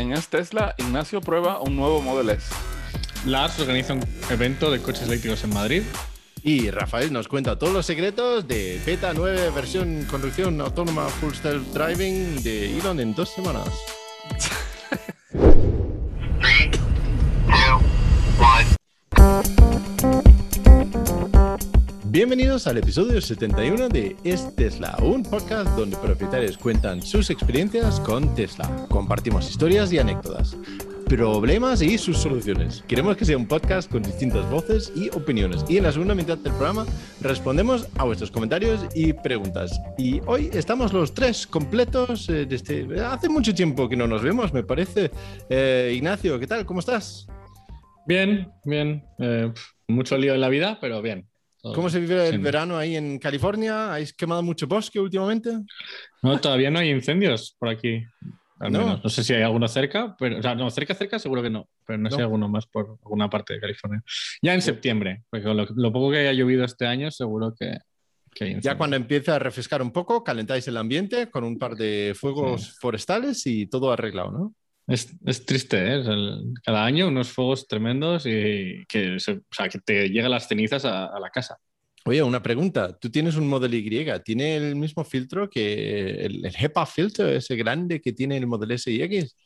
En Es Tesla, Ignacio prueba un nuevo Model S. Lars organiza un evento de coches eléctricos en Madrid. Y Rafael nos cuenta todos los secretos de Beta 9 versión conducción autónoma full self driving de Elon en dos semanas. Bienvenidos al episodio 71 de Es Tesla, un podcast donde propietarios cuentan sus experiencias con Tesla. Compartimos historias y anécdotas, problemas y sus soluciones. Queremos que sea un podcast con distintas voces y opiniones. Y en la segunda mitad del programa respondemos a vuestros comentarios y preguntas. Y hoy estamos los tres completos. Eh, desde, hace mucho tiempo que no nos vemos, me parece. Eh, Ignacio, ¿qué tal? ¿Cómo estás? Bien, bien. Eh, mucho lío en la vida, pero bien. ¿Cómo se vive el verano ahí en California? ¿Habéis quemado mucho bosque últimamente? No, todavía no hay incendios por aquí. no. no sé si hay alguno cerca, pero o sea, no, cerca, cerca seguro que no, pero no, sé si hay alguno más por alguna parte de California. Ya en septiembre, porque lo, poco que haya llovido este año, seguro que, que Ya cuando empieza a refrescar un poco, calentáis el ambiente con un par de fuegos forestales y todo arreglado, ¿no? Es, es triste, ¿eh? cada año unos fuegos tremendos y que, o sea, que te llegan las cenizas a, la casa. Oye, una pregunta. Tú tienes un Model Y. ¿Tiene el mismo filtro que el, HEPA filtro, ese grande que tiene el Model S y X?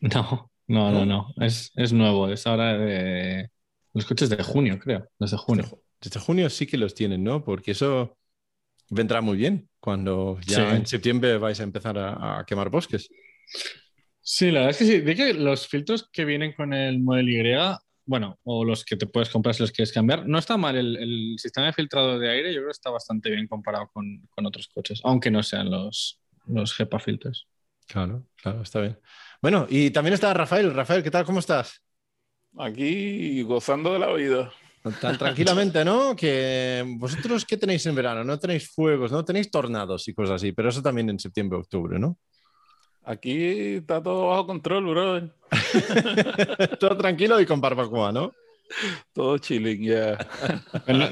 No, no, no, no. Es, es, nuevo. Es ahora de los coches de junio, creo. Desde junio. Desde, junio sí que los tienen, ¿no? Porque eso vendrá muy bien cuando ya en septiembre vais a empezar a, a quemar bosques. Sí, la verdad es que sí. De que los filtros que vienen con el Model Y, bueno, o los que te puedes comprar si los quieres cambiar, no está mal. El, sistema de filtrado de aire yo creo que está bastante bien comparado con, otros coches, aunque no sean los, los HEPA filtros. Claro, claro, está bien. Bueno, y también está Rafael. Rafael, ¿qué tal? ¿Cómo estás? Aquí gozando de la vida. Tan tranquilamente, ¿no? Que vosotros, ¿qué tenéis en verano? No tenéis fuegos, no tenéis tornados y cosas así, pero eso también en septiembre, octubre, ¿no? Aquí está todo bajo control, brother. todo tranquilo y con barbacoa, ¿no? Todo chilling, ya.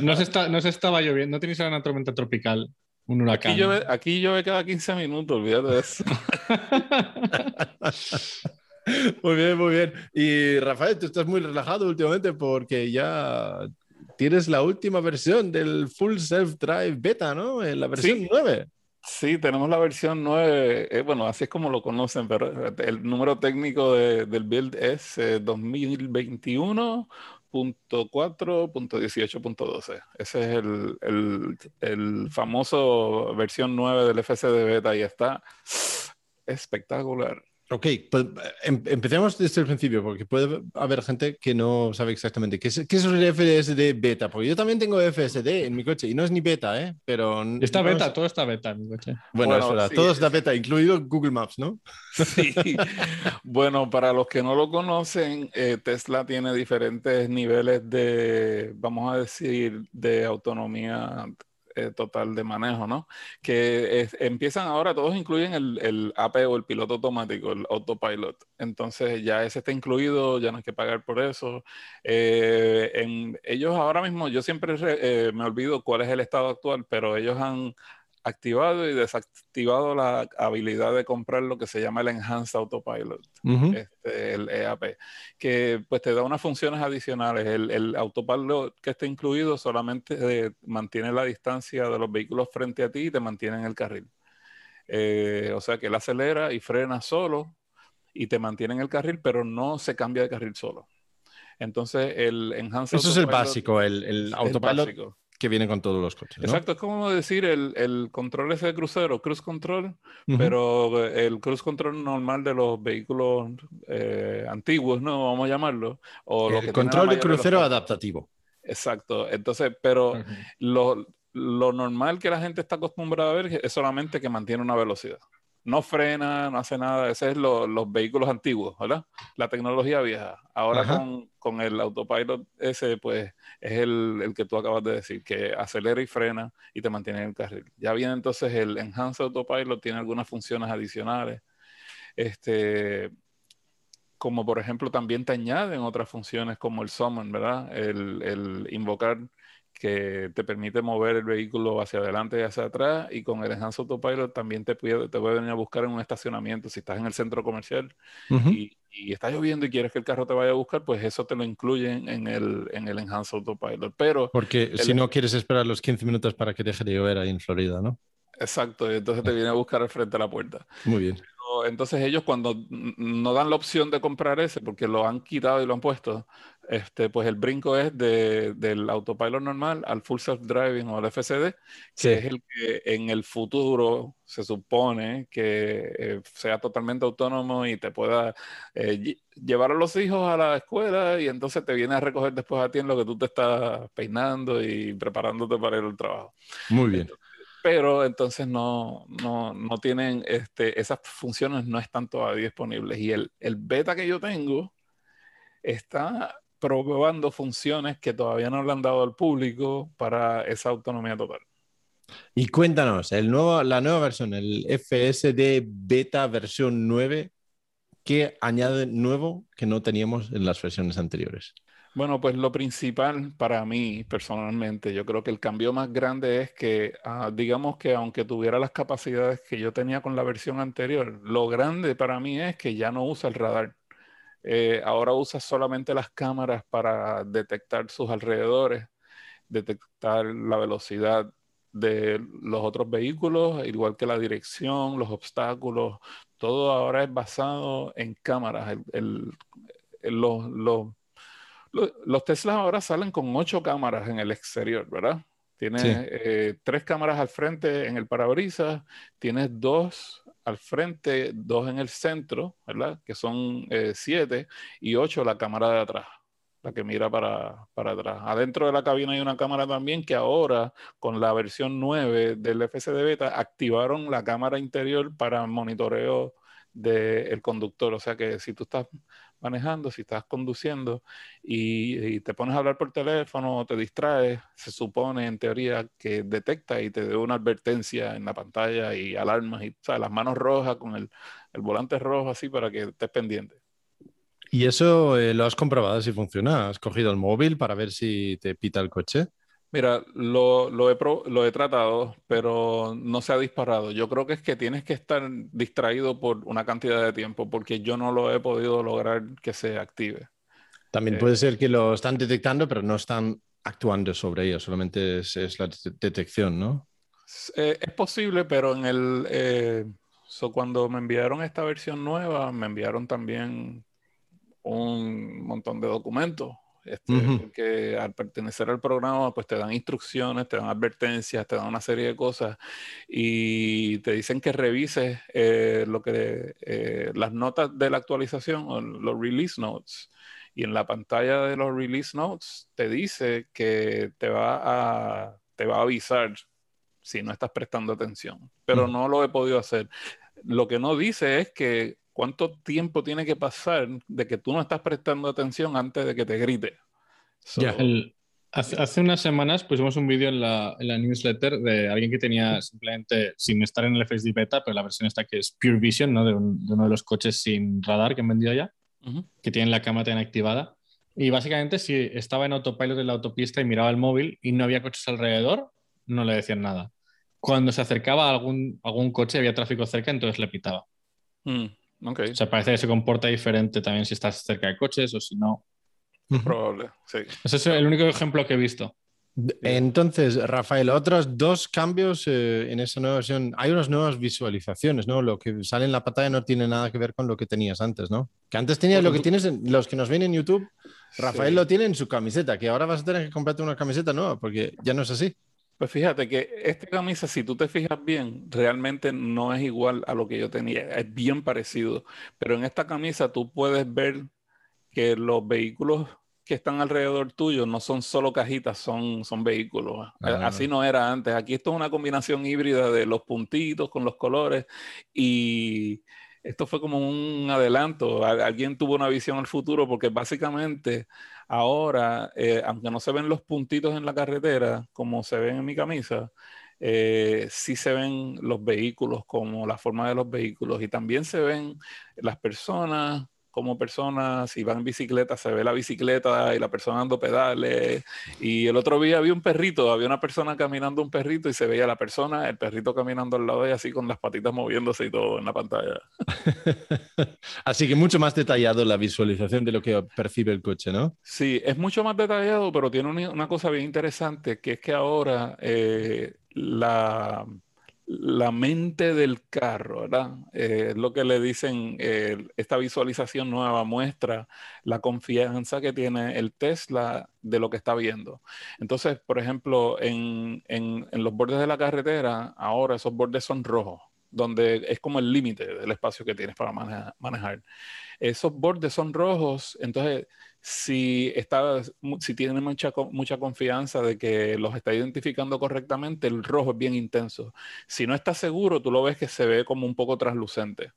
No, se estaba lloviendo, no tenéis una tormenta tropical, un huracán. Aquí llueve, aquí llueve cada 15 minutos, olvídate de eso. muy bien, muy bien. Y Rafael, tú estás muy relajado últimamente porque ya tienes la última versión del Full Self Drive Beta, ¿no? En la versión 9. Sí, tenemos la versión 9, eh, bueno, así es como lo conocen, pero el número técnico del build es 2021.4.18.12. Eh, Ese es el, el, el, famoso versión 9 del FSD beta y está espectacular. Ok, pues em, empecemos desde el principio, porque puede haber gente que no sabe exactamente qué es, qué es el FSD beta, porque yo también tengo FSD en mi coche y no es ni beta, ¿eh? Pero está beta, todo está beta en mi coche. Bueno, es verdad, todo está beta, incluido Google Maps, ¿no? Sí. bueno, para los que no lo conocen, eh, Tesla tiene diferentes niveles de, vamos a decir, de autonomía eh, total de manejo, ¿no? Que empiezan ahora, todos incluyen el, el, AP o el piloto automático, el autopilot. Entonces ya ese está incluido, ya no hay que pagar por eso. Eh, en, ellos ahora mismo, yo siempre eh, me olvido cuál es el estado actual, pero ellos han activado y desactivado la habilidad de comprar lo que se llama el Enhanced Autopilot, este, el EAP, que pues te da unas funciones adicionales. El, el autopilot que está incluido solamente eh, mantiene la distancia de los vehículos frente a ti y te mantiene en el carril. Eh, o sea que él acelera y frena solo y te mantiene en el carril, pero no se cambia de carril solo. Entonces, el Enhanced Eso es el básico, el, el autopilot que viene con todos los coches. Exacto, es como decir el, el, control ese de crucero, cruise control, pero el cruise control normal de los vehículos eh, antiguos, ¿no? Vamos a llamarlo. O el control de crucero adaptativo. Exacto, entonces, pero lo, lo normal que la gente está acostumbrada a ver es solamente que mantiene una velocidad no frena, no hace nada. Ese es los vehículos antiguos, ¿verdad? La tecnología vieja. Ahora con, con, el autopilot ese, pues es el, el, que tú acabas de decir, que acelera y frena y te mantiene en el carril. Ya viene entonces el Enhanced Autopilot, tiene algunas funciones adicionales. Este, como por ejemplo también te añaden otras funciones como el summon, ¿verdad? El, el invocar que te permite mover el vehículo hacia adelante y hacia atrás y con el Enhanced Autopilot también te puede, te puede venir a buscar en un estacionamiento si estás en el centro comercial y, y, está lloviendo y quieres que el carro te vaya a buscar, pues eso te lo incluyen en el, en el Enhanced Autopilot. Pero Porque si no quieres esperar los 15 minutos para que deje de llover ahí en Florida, ¿no? Exacto, y entonces te viene a buscar al frente de la puerta. Muy bien entonces ellos cuando no dan la opción de comprar ese, porque lo han quitado y lo han puesto, este, pues el brinco es de, del autopilot normal al full self-driving o al FCD, que es el que en el futuro se supone que eh, sea totalmente autónomo y te pueda eh, llevar a los hijos a la escuela y entonces te viene a recoger después a ti en lo que tú te estás peinando y preparándote para ir al trabajo. Muy bien pero entonces no, no, no, tienen este, esas funciones, no están todavía disponibles. Y el, el beta que yo tengo está probando funciones que todavía no le han dado al público para esa autonomía total. Y cuéntanos, el nuevo, la nueva versión, el FSD Beta versión 9, ¿qué añade nuevo que no teníamos en las versiones anteriores? Bueno, pues lo principal para mí personalmente, yo creo que el cambio más grande es que, ah, digamos que aunque tuviera las capacidades que yo tenía con la versión anterior, lo grande para mí es que ya no usa el radar. Eh, ahora usa solamente las cámaras para detectar sus alrededores, detectar la velocidad de los otros vehículos, igual que la dirección, los obstáculos, todo ahora es basado en cámaras. El, los los Teslas ahora salen con ocho cámaras en el exterior, ¿verdad? Tienes eh, tres cámaras al frente en el parabrisas, tienes dos al frente, dos en el centro, ¿verdad? Que son eh, siete, y ocho la cámara de atrás, la que mira para, para, atrás. Adentro de la cabina hay una cámara también que ahora, con la versión 9 del FCD Beta, activaron la cámara interior para monitoreo del conductor. O sea que si tú estás manejando, si estás conduciendo y, te pones a hablar por teléfono o te distraes, se supone en teoría que detecta y te dé una advertencia en la pantalla y alarmas y o las manos rojas con el, volante rojo así para que estés pendiente. ¿Y eso eh, lo has comprobado si funciona? ¿Has cogido el móvil para ver si te pita el coche? Mira, lo, lo, he lo, he tratado, pero no se ha disparado. Yo creo que es que tienes que estar distraído por una cantidad de tiempo, porque yo no lo he podido lograr que se active. También puede eh, ser que lo están detectando, pero no están actuando sobre ello, solamente es, la detección, ¿no? Eh, es posible, pero en el... Eh, cuando me enviaron esta versión nueva, me enviaron también un montón de documentos este, porque al pertenecer al programa, pues te dan instrucciones, te dan advertencias, te dan una serie de cosas y te dicen que revises eh, lo que, eh, las notas de la actualización o los release notes. Y en la pantalla de los release notes te dice que te va a, te va a avisar si no estás prestando atención. Pero no lo he podido hacer. Lo que no dice es que ¿cuánto tiempo tiene que pasar de que tú no estás prestando atención antes de que te grite? hace, unas semanas pusimos un vídeo en la, newsletter de alguien que tenía simplemente, sin estar en el FSD beta, pero la versión esta que es Pure Vision, ¿no? de, uno de los coches sin radar que han vendido ya, que tienen la cámara tan activada. Y básicamente, si estaba en autopilot en la autopista y miraba el móvil y no había coches alrededor, no le decían nada. Cuando se acercaba a algún, algún coche, había tráfico cerca, entonces le pitaba. Mm. Okay. O sea, parece que se comporta diferente también si estás cerca de coches o si no. Probable, sí. Ese es el único ejemplo que he visto. Entonces, Rafael, otros dos cambios eh, en esa nueva versión. Hay unas nuevas visualizaciones, ¿no? Lo que sale en la pantalla no tiene nada que ver con lo que tenías antes, ¿no? Que antes tenías lo que tienes, en, los que nos ven en YouTube, Rafael lo tiene en su camiseta, que ahora vas a tener que comprarte una camiseta nueva porque ya no es así. Pues fíjate que esta camisa, si tú te fijas bien, realmente no es igual a lo que yo tenía, es bien parecido, pero en esta camisa tú puedes ver que los vehículos que están alrededor tuyo no son solo cajitas, son, son vehículos. Ah. Así no era antes. Aquí esto es una combinación híbrida de los puntitos con los colores y esto fue como un adelanto. Alguien tuvo una visión al futuro porque básicamente ahora, eh, aunque no se ven los puntitos en la carretera como se ven en mi camisa, eh, sí se ven los vehículos como la forma de los vehículos y también se ven las personas como personas, si van en bicicleta, se ve la bicicleta y la persona dando pedales. Y el otro día había un perrito, había una persona caminando un perrito y se veía la persona, el perrito caminando al lado de ella así con las patitas moviéndose y todo en la pantalla. así que mucho más detallado la visualización de lo que percibe el coche, ¿no? Sí, es mucho más detallado, pero tiene una, cosa bien interesante, que es que ahora eh, la la mente del carro, ¿verdad? Eh, es lo que le dicen, eh, esta visualización nueva muestra la confianza que tiene el Tesla de lo que está viendo. Entonces, por ejemplo, en, los bordes de la carretera, ahora esos bordes son rojos, donde es como el límite del espacio que tienes para manejar. Esos bordes son rojos, entonces si, está, si tiene mucha, mucha confianza de que los está identificando correctamente, el rojo es bien intenso. Si no está seguro, tú lo ves que se ve como un poco translucente.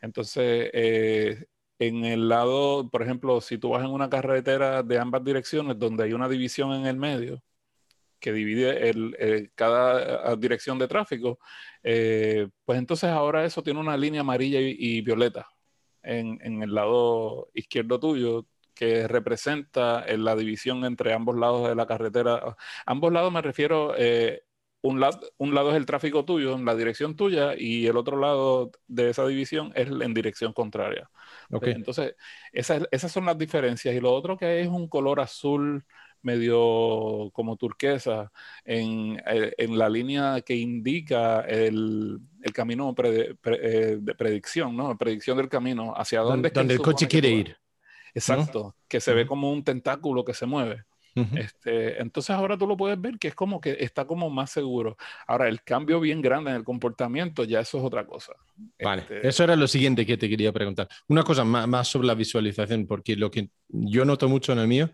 Entonces, eh, en el lado, por ejemplo, si tú vas en una carretera de ambas direcciones donde hay una división en el medio, que divide el, cada ah, dirección de tráfico, eh, pues entonces ahora eso tiene una línea amarilla y, violeta en, en, el lado izquierdo tuyo que representa en la división entre ambos lados de la carretera. Ambos lados me refiero, eh, un, lado, un lado es el tráfico tuyo, en la dirección tuya, y el otro lado de esa división es en dirección contraria. Okay. Entonces, esas, esas son las diferencias. Y lo otro que hay es un color azul medio como turquesa en, eh, en la línea que indica el, el camino eh, de predicción, ¿no? Predicción del camino, hacia dónde, donde el coche quiere ir. Exacto, que se ve como un tentáculo que se mueve. este, entonces ahora tú lo puedes ver que es como que está como más seguro. Ahora, el cambio bien grande en el comportamiento, ya eso es otra cosa. Vale, este eso era lo siguiente que te quería preguntar. Una cosa más, sobre la visualización, porque lo que yo noto mucho en el mío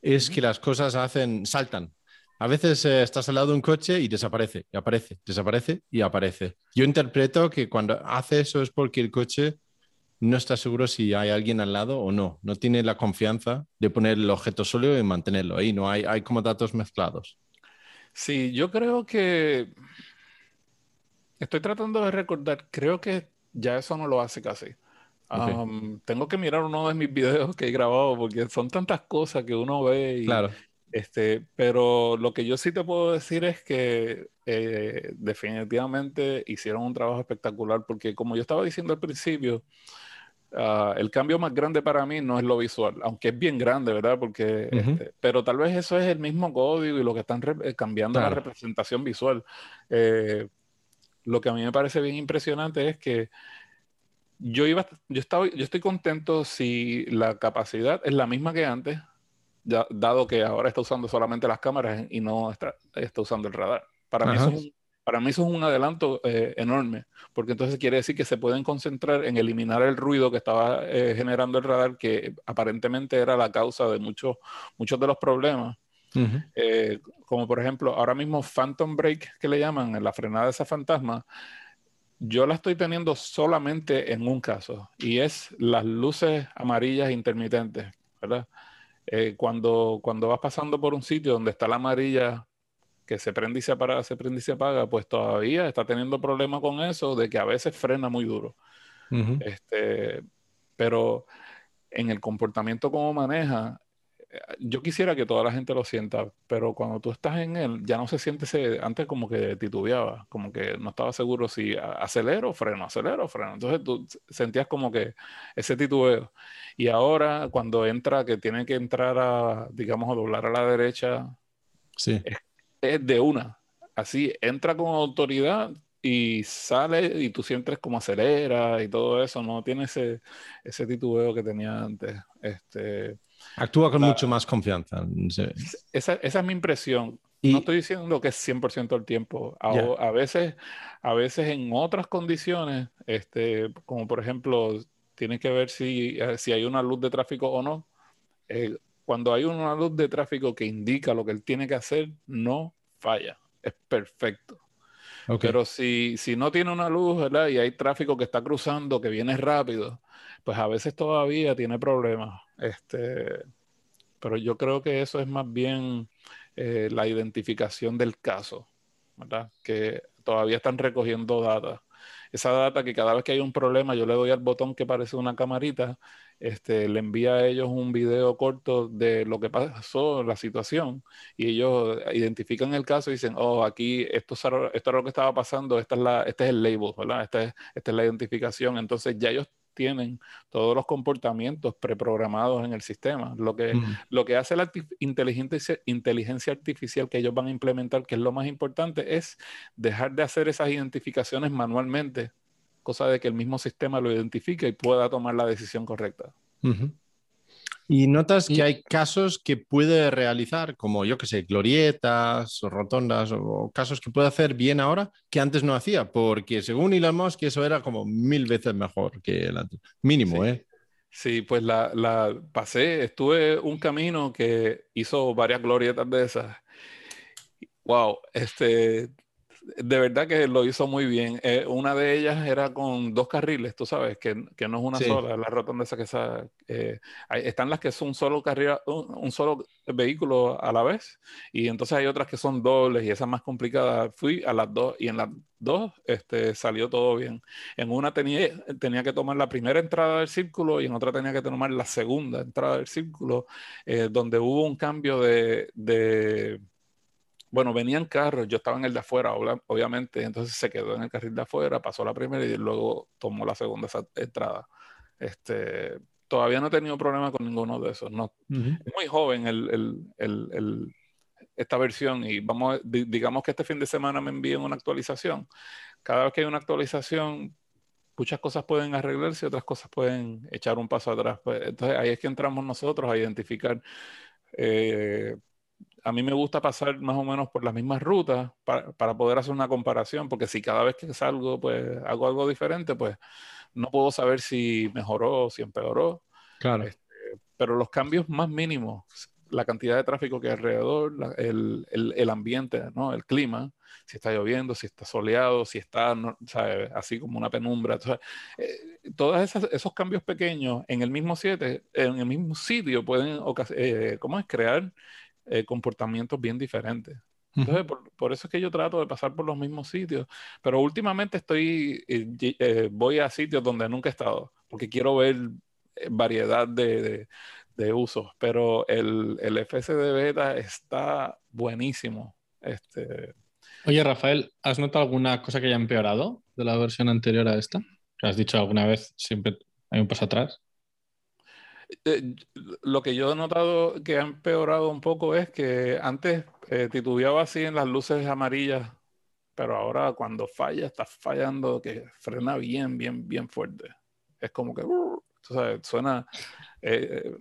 es que las cosas hacen, saltan. A veces eh, estás al lado de un coche y desaparece, y aparece, desaparece y aparece. Yo interpreto que cuando hace eso es porque el coche no está seguro si hay alguien al lado o no. No tiene la confianza de poner el objeto sólido y mantenerlo ahí. No hay, hay como datos mezclados. Sí, yo creo que estoy tratando de recordar, creo que ya eso no lo hace casi. tengo que mirar uno de mis videos que he grabado porque son tantas cosas que uno ve. Y, claro. Este, pero lo que yo sí te puedo decir es que eh, definitivamente hicieron un trabajo espectacular porque como yo estaba diciendo al principio, Ah, el cambio más grande para mí no es lo visual, aunque es bien grande, ¿verdad? Porque, este, pero tal vez eso es el mismo código y lo que están eh, cambiando la representación visual. Eh, lo que a mí me parece bien impresionante es que yo iba, yo estaba, yo estoy contento si la capacidad es la misma que antes, dado que ahora está usando solamente las cámaras y no está, está usando el radar. Para mí eso es un para mí eso es un adelanto eh, enorme, porque entonces quiere decir que se pueden concentrar en eliminar el ruido que estaba eh, generando el radar, que aparentemente era la causa de muchos, muchos de los problemas. Eh, como por ejemplo, ahora mismo Phantom Brake, que le llaman, la frenada de esa fantasma, yo la estoy teniendo solamente en un caso, y es las luces amarillas intermitentes, ¿verdad? cuando, cuando vas pasando por un sitio donde está la amarilla que se prende y se apaga, se prende y se apaga, pues todavía está teniendo problemas con eso de que a veces frena muy duro. este, pero en el comportamiento como maneja, eh, yo quisiera que toda la gente lo sienta, pero cuando tú estás en él, ya no se siente ese, antes como que titubeaba, como que no estaba seguro si acelero o freno, acelero o freno. Entonces tú sentías como que ese titubeo. Y ahora cuando entra, que tiene que entrar a, digamos, a doblar a la derecha, sí es de una. Así entra con autoridad y sale y tú sientes como acelera y todo eso, no tiene ese, ese titubeo que tenía antes. Este, Actúa con mucho más confianza. Esa, esa, es mi impresión. No estoy diciendo que es 100% del tiempo. A, a, veces, a veces en otras condiciones, este, como por ejemplo, tiene que ver si, si hay una luz de tráfico o no. Eh, cuando hay una luz de tráfico que indica lo que él tiene que hacer, no falla. Es perfecto. Pero si, si no tiene una luz, ¿verdad? Y hay tráfico que está cruzando, que viene rápido, pues a veces todavía tiene problemas. Este, pero yo creo que eso es más bien eh, la identificación del caso, ¿verdad? Que todavía están recogiendo datos. Esa data que cada vez que hay un problema yo le doy al botón que parece una camarita, este, le envía a ellos un video corto de lo que pasó, la situación, y ellos identifican el caso y dicen, oh, aquí esto, esto es lo que estaba pasando, esta es la, este es el label, ¿verdad? Esta es, esta es la identificación. Entonces ya ellos tienen todos los comportamientos preprogramados en el sistema. Lo que, lo que hace la inteligencia, inteligencia artificial que ellos van a implementar, que es lo más importante, es dejar de hacer esas identificaciones manualmente, cosa de que el mismo sistema lo identifique y pueda tomar la decisión correcta. Y notas que hay casos que puede realizar, como yo que sé, glorietas o rotondas, o casos que puede hacer bien ahora que antes no hacía, porque según Elon Musk eso era como mil veces mejor que el antes. Mínimo, ¿eh? Sí, pues la, la, pasé, estuve un camino que hizo varias glorietas de esas. Wow, este, de verdad que lo hizo muy bien. Eh, una de ellas era con dos carriles, tú sabes, que, que no es una sola, la rotonda esa que esa, eh, están las que son un solo carril, un, solo vehículo a la vez, y entonces hay otras que son dobles y esa más complicada. Fui a las dos y en las dos este, salió todo bien. En una tenía, tenía que tomar la primera entrada del círculo y en otra tenía que tomar la segunda entrada del círculo, eh, donde hubo un cambio de, de bueno, venían carros, yo estaba en el de afuera, obviamente, entonces se quedó en el carril de afuera, pasó la primera y luego tomó la segunda entrada. Este, todavía no he tenido problema con ninguno de esos. No. Es muy joven esta versión y vamos, digamos que este fin de semana me envíen una actualización. Cada vez que hay una actualización, muchas cosas pueden arreglarse y otras cosas pueden echar un paso atrás. Pues, entonces ahí es que entramos nosotros a identificar. Eh, a mí me gusta pasar más o menos por las mismas rutas para, poder hacer una comparación, porque si cada vez que salgo, pues hago algo diferente, pues no puedo saber si mejoró, si empeoró. Claro. Este, pero los cambios más mínimos, la cantidad de tráfico que hay alrededor, el, ambiente, ¿no? el clima, si está lloviendo, si está soleado, si está así como una penumbra. Eh, todos esos, cambios pequeños en el mismo, siete, en el mismo sitio pueden eh, ¿cómo es? crear eh, comportamientos bien diferentes. Entonces, por, eso es que yo trato de pasar por los mismos sitios, pero últimamente estoy, eh, eh, voy a sitios donde nunca he estado, porque quiero ver variedad de, de, usos, pero el, el FSD beta está buenísimo. Este... Oye, Rafael, ¿has notado alguna cosa que haya empeorado de la versión anterior a esta? has dicho alguna vez, siempre hay un paso atrás. Eh, lo que yo he notado que ha empeorado un poco es que antes eh, titubeaba así en las luces amarillas, pero ahora cuando falla, está fallando que frena bien, bien, bien fuerte. Es como que, uh, suena... Eh,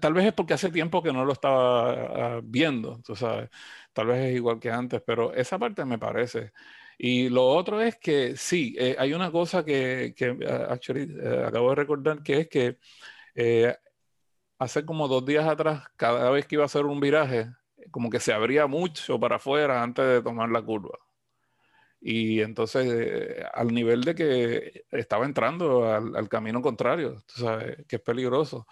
tal vez es porque hace tiempo que no lo estaba ah, viendo, tú sabes. Tal vez es igual que antes, pero esa parte me parece. Y lo otro es que sí, hay una cosa que, que ah, actually, acabo de recordar, que es que eh, hace como dos días atrás, cada vez que iba a hacer un viraje, como que se abría mucho para afuera antes de tomar la curva. Y entonces, eh, al nivel de que estaba entrando al, camino contrario, tú sabes, que es peligroso.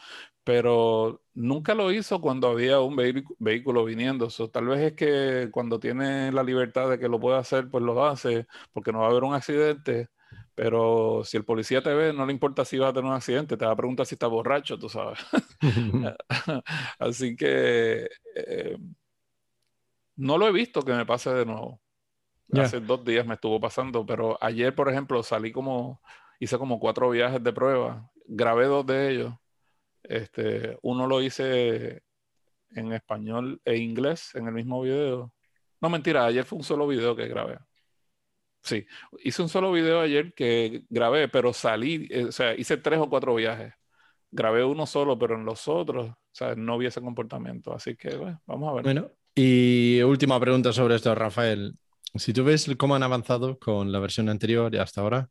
Pero nunca lo hizo cuando había un vehículo viniendo. tal vez es que cuando tiene la libertad de que lo pueda hacer, pues lo hace, porque no va a haber un accidente pero si el policía te ve, no le importa si va a tener un accidente, te va a preguntar si está borracho, tú sabes. Así que eh, no lo he visto que me pase de nuevo. Hace dos días me estuvo pasando, pero ayer, por ejemplo, salí como, hice como cuatro viajes de prueba, grabé dos de ellos. Este, uno lo hice en español e inglés en el mismo video. No, mentira, ayer fue un solo video que grabé. Sí, hice un solo video ayer que grabé, pero salí, eh, o sea, hice tres o cuatro viajes. Grabé uno solo, pero en los otros, o sea, no vi ese comportamiento. Así que, bueno, vamos a ver. Bueno, y última pregunta sobre esto, Rafael. Si tú ves cómo han avanzado con la versión anterior y hasta ahora,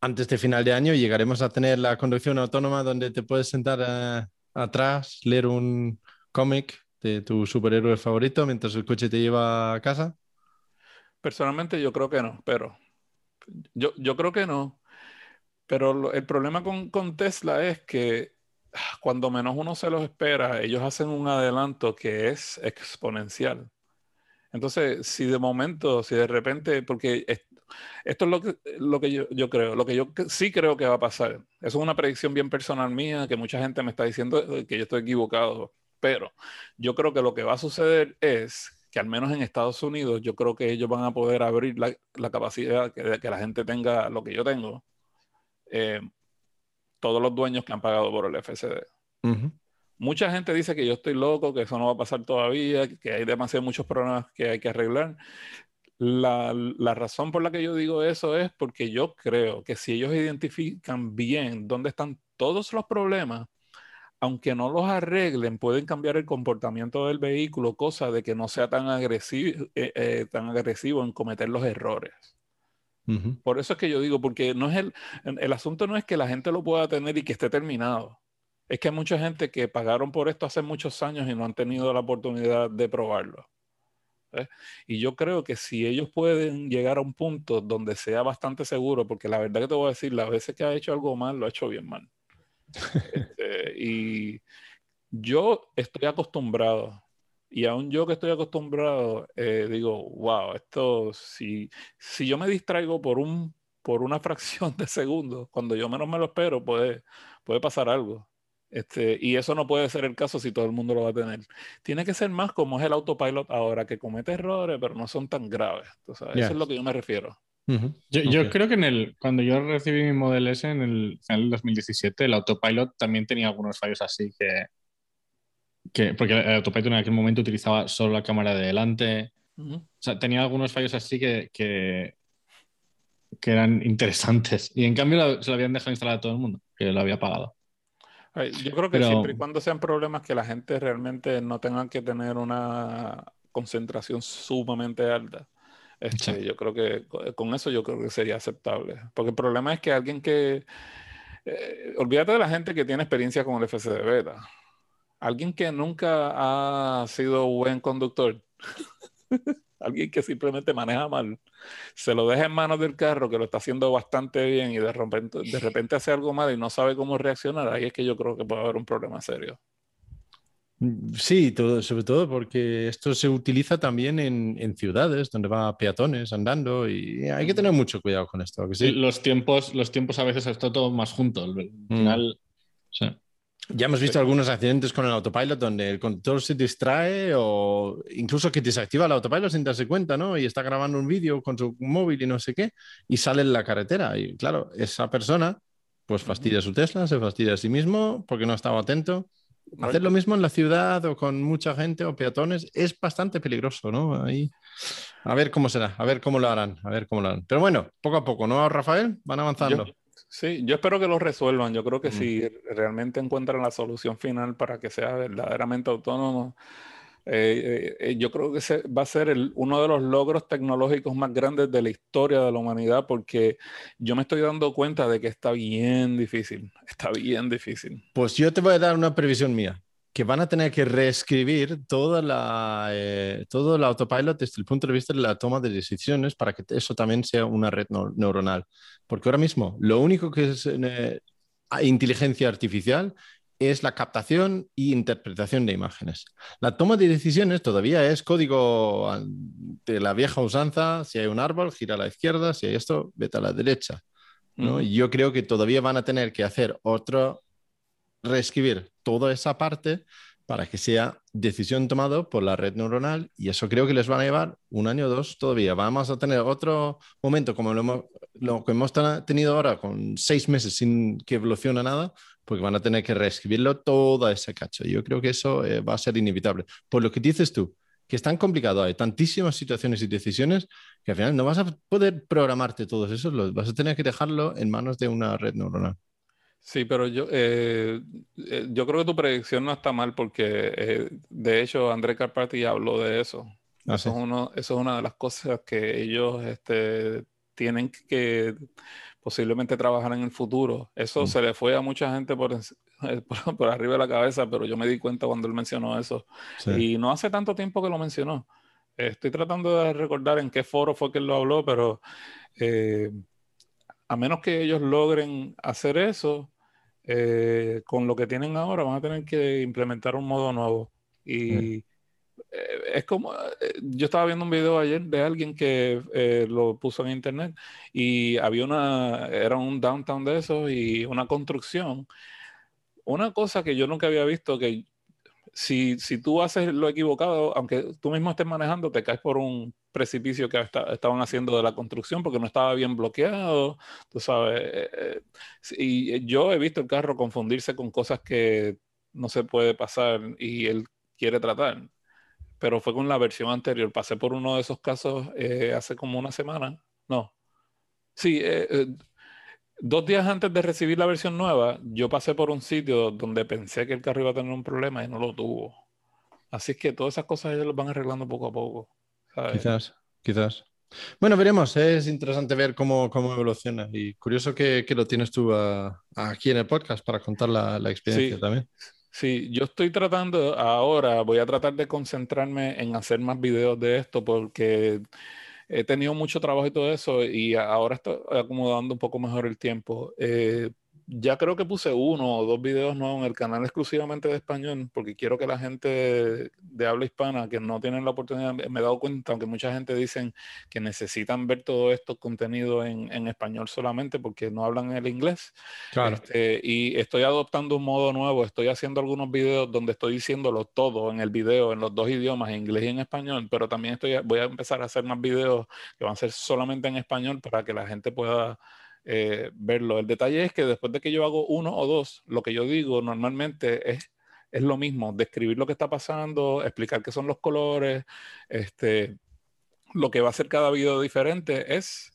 antes de final de año llegaremos a tener la conducción autónoma donde te puedes sentar eh, atrás, leer un cómic de tu superhéroe favorito mientras el coche te lleva a casa. Personalmente yo creo que no, pero yo, yo creo que no. Pero el problema con, con, Tesla es que ah, cuando menos uno se los espera, ellos hacen un adelanto que es exponencial. Entonces, si de momento, si de repente, porque esto es lo que, lo que yo, yo, creo, lo que yo sí creo que va a pasar. Eso es una predicción bien personal mía, que mucha gente me está diciendo que yo estoy equivocado, pero yo creo que lo que va a suceder es que al menos en Estados Unidos yo creo que ellos van a poder abrir la, la capacidad de que la gente tenga lo que yo tengo. Eh, todos los dueños que han pagado por el FCD. Mucha gente dice que yo estoy loco, que eso no va a pasar todavía, que hay demasiados muchos problemas que hay que arreglar. La, la, razón por la que yo digo eso es porque yo creo que si ellos identifican bien dónde están todos los problemas, aunque no los arreglen, pueden cambiar el comportamiento del vehículo, cosa de que no sea tan agresivo, eh, eh, tan agresivo en cometer los errores. Por eso es que yo digo, porque no es el, el asunto no es que la gente lo pueda tener y que esté terminado. Es que hay mucha gente que pagaron por esto hace muchos años y no han tenido la oportunidad de probarlo. Y yo creo que si ellos pueden llegar a un punto donde sea bastante seguro, porque la verdad que te voy a decir, las veces que ha hecho algo mal, lo ha hecho bien mal. Este, y yo estoy acostumbrado, y aún yo que estoy acostumbrado, eh, digo, wow, esto, si, si yo me distraigo por, un, por una fracción de segundo, cuando yo menos me lo espero, puede, puede pasar algo. Este, y eso no puede ser el caso si todo el mundo lo va a tener. Tiene que ser más como es el autopilot ahora, que comete errores, pero no son tan graves. Eso es lo que yo me refiero. Yo, creo que en el, cuando yo recibí mi Model S en el final del 2017, el autopilot también tenía algunos fallos así que, que porque el autopilot en aquel momento utilizaba solo la cámara de delante. O sea, tenía algunos fallos así que, que, que, eran interesantes. Y en cambio se lo habían dejado instalar a todo el mundo, que lo había pagado. Yo creo que siempre y cuando sean problemas que la gente realmente no tenga que tener una concentración sumamente alta. Este, yo creo que con eso yo creo que sería aceptable. Porque el problema es que alguien que... Eh, olvídate de la gente que tiene experiencia con el FCD beta. Alguien que nunca ha sido buen conductor. alguien que simplemente maneja mal, se lo deja en manos del carro que lo está haciendo bastante bien y de repente, de repente hace algo mal y no sabe cómo reaccionar, ahí es que yo creo que puede haber un problema serio. Sí, todo, sobre todo porque esto se utiliza también en, ciudades donde va peatones andando y hay que tener mucho cuidado con esto. sí? Los, tiempos, los tiempos a veces está todo más junto. Al mm. ya hemos visto algunos accidentes con el autopilot donde el conductor se distrae o incluso que desactiva el autopilot sin darse cuenta, ¿no? Y está grabando un vídeo con su móvil y no sé qué, y sale en la carretera. Y claro, esa persona pues fastidia a su Tesla, se fastidia a sí mismo porque no estaba atento. Hacer lo mismo en la ciudad o con mucha gente o peatones es bastante peligroso, ¿no? Ahí, a ver cómo será, a ver cómo lo harán, a ver cómo lo harán. Pero bueno, poco a poco, ¿no, Rafael? Van avanzando. Sí, yo espero que lo resuelvan. Yo creo que si realmente encuentran la solución final para que sea verdaderamente autónomo, eh, eh, yo creo que ese va a ser uno de los logros tecnológicos más grandes de la historia de la humanidad porque yo me estoy dando cuenta de que está bien difícil, está bien difícil. Pues yo te voy a dar una previsión mía que van a tener que reescribir toda la, eh, todo el autopilot desde el punto de vista de la toma de decisiones para que eso también sea una red neuronal. Porque ahora mismo lo único que es eh, inteligencia artificial es la captación e interpretación de imágenes. La toma de decisiones todavía es código de la vieja usanza. Si hay un árbol, gira a la izquierda. Si hay esto, vete a la derecha. ¿no? Yo creo que todavía van a tener que hacer otro reescribir toda esa parte para que sea decisión tomada por la red neuronal y eso creo que les van a llevar un año o dos todavía. Vamos a tener otro momento como lo, que hemos tenido ahora con seis meses sin que evolucione nada, porque van a tener que reescribirlo todo ese cacho. Yo creo que eso eh, va a ser inevitable. Por lo que dices tú, que es tan complicado, hay tantísimas situaciones y decisiones que al final no vas a poder programarte todos esos, vas a tener que dejarlo en manos de una red neuronal. Sí, pero yo, eh, eh, yo creo que tu predicción no está mal porque, eh, de hecho, André Carpati habló de eso. Ah, eso, es uno, eso es una de las cosas que ellos este, tienen que posiblemente trabajar en el futuro. Eso mm. se le fue a mucha gente por, por, arriba de la cabeza, pero yo me di cuenta cuando él mencionó eso. Y no hace tanto tiempo que lo mencionó. Estoy tratando de recordar en qué foro fue que él lo habló, pero a menos que ellos logren hacer eso, eh, con lo que tienen ahora van a tener que implementar un modo nuevo. Y eh, es como, yo estaba viendo un video ayer de alguien que lo puso en internet y había una, era un downtown de esos y una construcción. Una cosa que yo nunca había visto, que si, si tú haces lo equivocado, aunque tú mismo estés manejando, te caes por un precipicio que estaban haciendo de la construcción porque no estaba bien bloqueado, tú sabes. Eh, eh, y yo he visto el carro confundirse con cosas que no se puede pasar y él quiere tratar. Pero fue con la versión anterior. Pasé por uno de esos casos eh, hace como una semana. No. Sí, dos días antes de recibir la versión nueva, yo pasé por un sitio donde pensé que el carro iba a tener un problema y no lo tuvo. Así que todas esas cosas ellos las van arreglando poco a poco. Quizás, quizás. Bueno, veremos. Es interesante ver cómo, cómo evoluciona. Y curioso que, que lo tienes tú aquí en el podcast para contar la, la experiencia también. Sí, yo estoy tratando ahora, voy a tratar de concentrarme en hacer más videos de esto porque he tenido mucho trabajo y todo eso y ahora estoy acomodando un poco mejor el tiempo. Eh, ya creo que puse uno o dos videos nuevos en el canal exclusivamente de español, porque quiero que la gente de habla hispana que no tienen la oportunidad, me he dado cuenta, aunque mucha gente dicen que necesitan ver todo esto contenido en, en español solamente porque no hablan el inglés. Claro. Este, y estoy adoptando un modo nuevo, estoy haciendo algunos videos donde estoy diciéndolo todo en el video, en los dos idiomas, en inglés y en español, pero también estoy, voy a empezar a hacer más videos que van a ser solamente en español para que la gente pueda eh, verlo. El detalle es que después de que yo hago uno o dos, lo que yo digo normalmente es, es lo mismo, describir lo que está pasando, explicar qué son los colores, este, lo que va a hacer cada video diferente es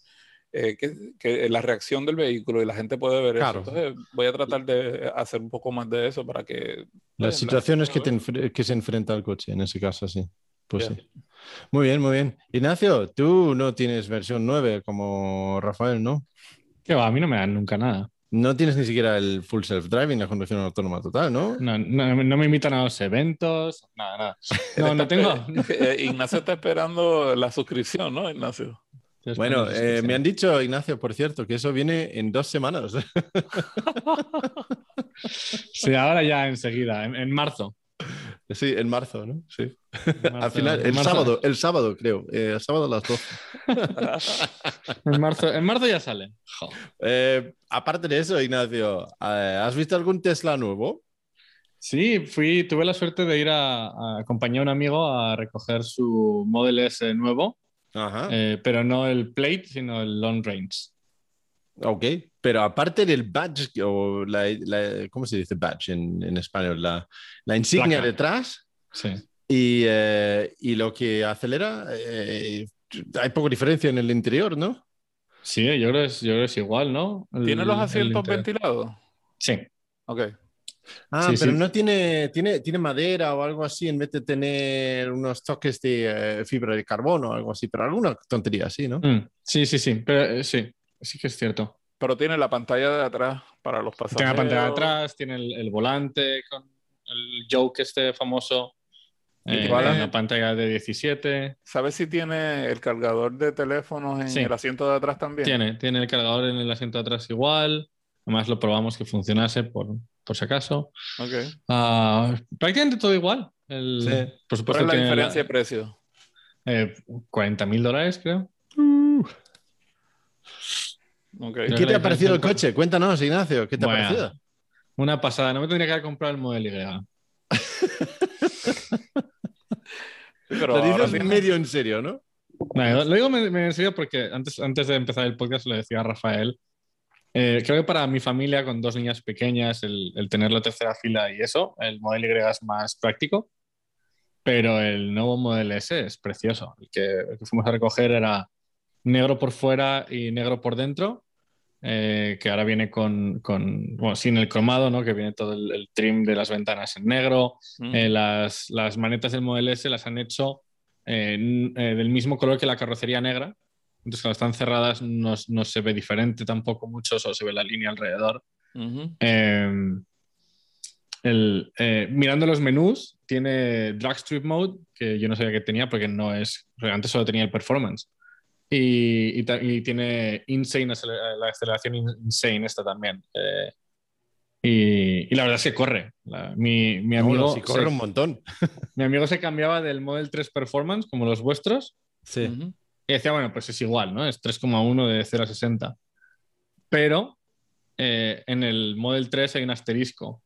eh, que, la reacción del vehículo y la gente puede ver eso. Entonces voy a tratar de hacer un poco más de eso para que... Las situaciones que, que se enfrenta el coche, en ese caso, sí. Pues sí. Muy bien, muy bien. Ignacio, tú no tienes versión 9 como Rafael, ¿no? A mí no me dan nunca nada. No tienes ni siquiera el full self-driving, la conducción autónoma total, ¿no? No, no, me invitan a los eventos, nada, nada. No, no tengo. Eh, Ignacio está esperando la suscripción, ¿no, Ignacio? Bueno, eh, me han dicho, Ignacio, por cierto, que eso viene en dos semanas. sí, ahora ya enseguida, en marzo. Sí, en marzo, ¿no? Sí. Al final, el sábado, el sábado creo, eh, el sábado a las 12. en, marzo, en marzo ya sale. Eh, aparte de eso, Ignacio, eh, ¿has visto algún Tesla nuevo? Sí, fui, tuve la suerte de ir a, acompañar a un amigo a recoger su Model S nuevo, pero no el Plate, sino el Long Range. Ok, pero aparte del badge, o la, ¿cómo se dice badge en, español? La, insignia detrás. Sí. Y, eh, y, lo que acelera, eh, hay poca diferencia en el interior, ¿no? Sí, yo creo, es, yo creo es igual, ¿no? ¿Tiene los asientos ventilados? Sí. Ok. Ah, pero no tiene, tiene, tiene madera o algo así en vez de tener unos toques de eh, fibra de carbono o algo así, pero alguna tontería así, ¿no? Mm, sí, sí, sí, pero sí, sí que es cierto. Pero tiene la pantalla de atrás para los pasajeros. Tiene la pantalla de atrás, tiene el, volante con el joke este famoso. Eh, la pantalla de 17. ¿Sabes si tiene el cargador de teléfonos en el asiento de atrás también? Tiene, tiene el cargador en el asiento de atrás igual. Además lo probamos que funcionase por, por si acaso. Okay. Ah, prácticamente todo igual. sí. Por supuesto. ¿Cuál es la diferencia de precio? Eh, 40 mil dólares, creo. ¿Qué te ha parecido el coche? Cuéntanos, Ignacio, ¿qué te ha parecido? Una pasada, no me tendría que haber comprado el modelo Y. Pero lo dices medio en serio, ¿no? lo digo medio en serio porque antes, antes de empezar el podcast le decía a Rafael. Eh, creo que para mi familia con dos niñas pequeñas, el, tener la tercera fila y eso, el modelo Y es más práctico. Pero el nuevo modelo S es precioso. El que, el que fuimos a recoger era negro por fuera y negro por dentro. Eh, que ahora viene con, con, bueno, sin el cromado, ¿no? que viene todo el, trim de las ventanas en negro. Mm. Eh, las, las, manetas del Model S las han hecho eh, del mismo color que la carrocería negra. Entonces, cuando están cerradas no, no se ve diferente tampoco mucho, solo se ve la línea alrededor. Em, el, mirando los menús, tiene Drag Strip Mode, que yo no sabía que tenía porque no es, antes solo tenía el Performance. Y, y, tiene Insane, la aceleración Insane esta también. Eh, y, la verdad es que corre. La- mi, mi amigo Bueno, sí, corre se, un montón. mi amigo se cambiaba del Model 3 Performance, como los vuestros, Sí. Y decía, bueno, pues es igual, ¿no? Es 3,1 de 0 a 60. Pero eh, en el Model 3 hay un asterisco.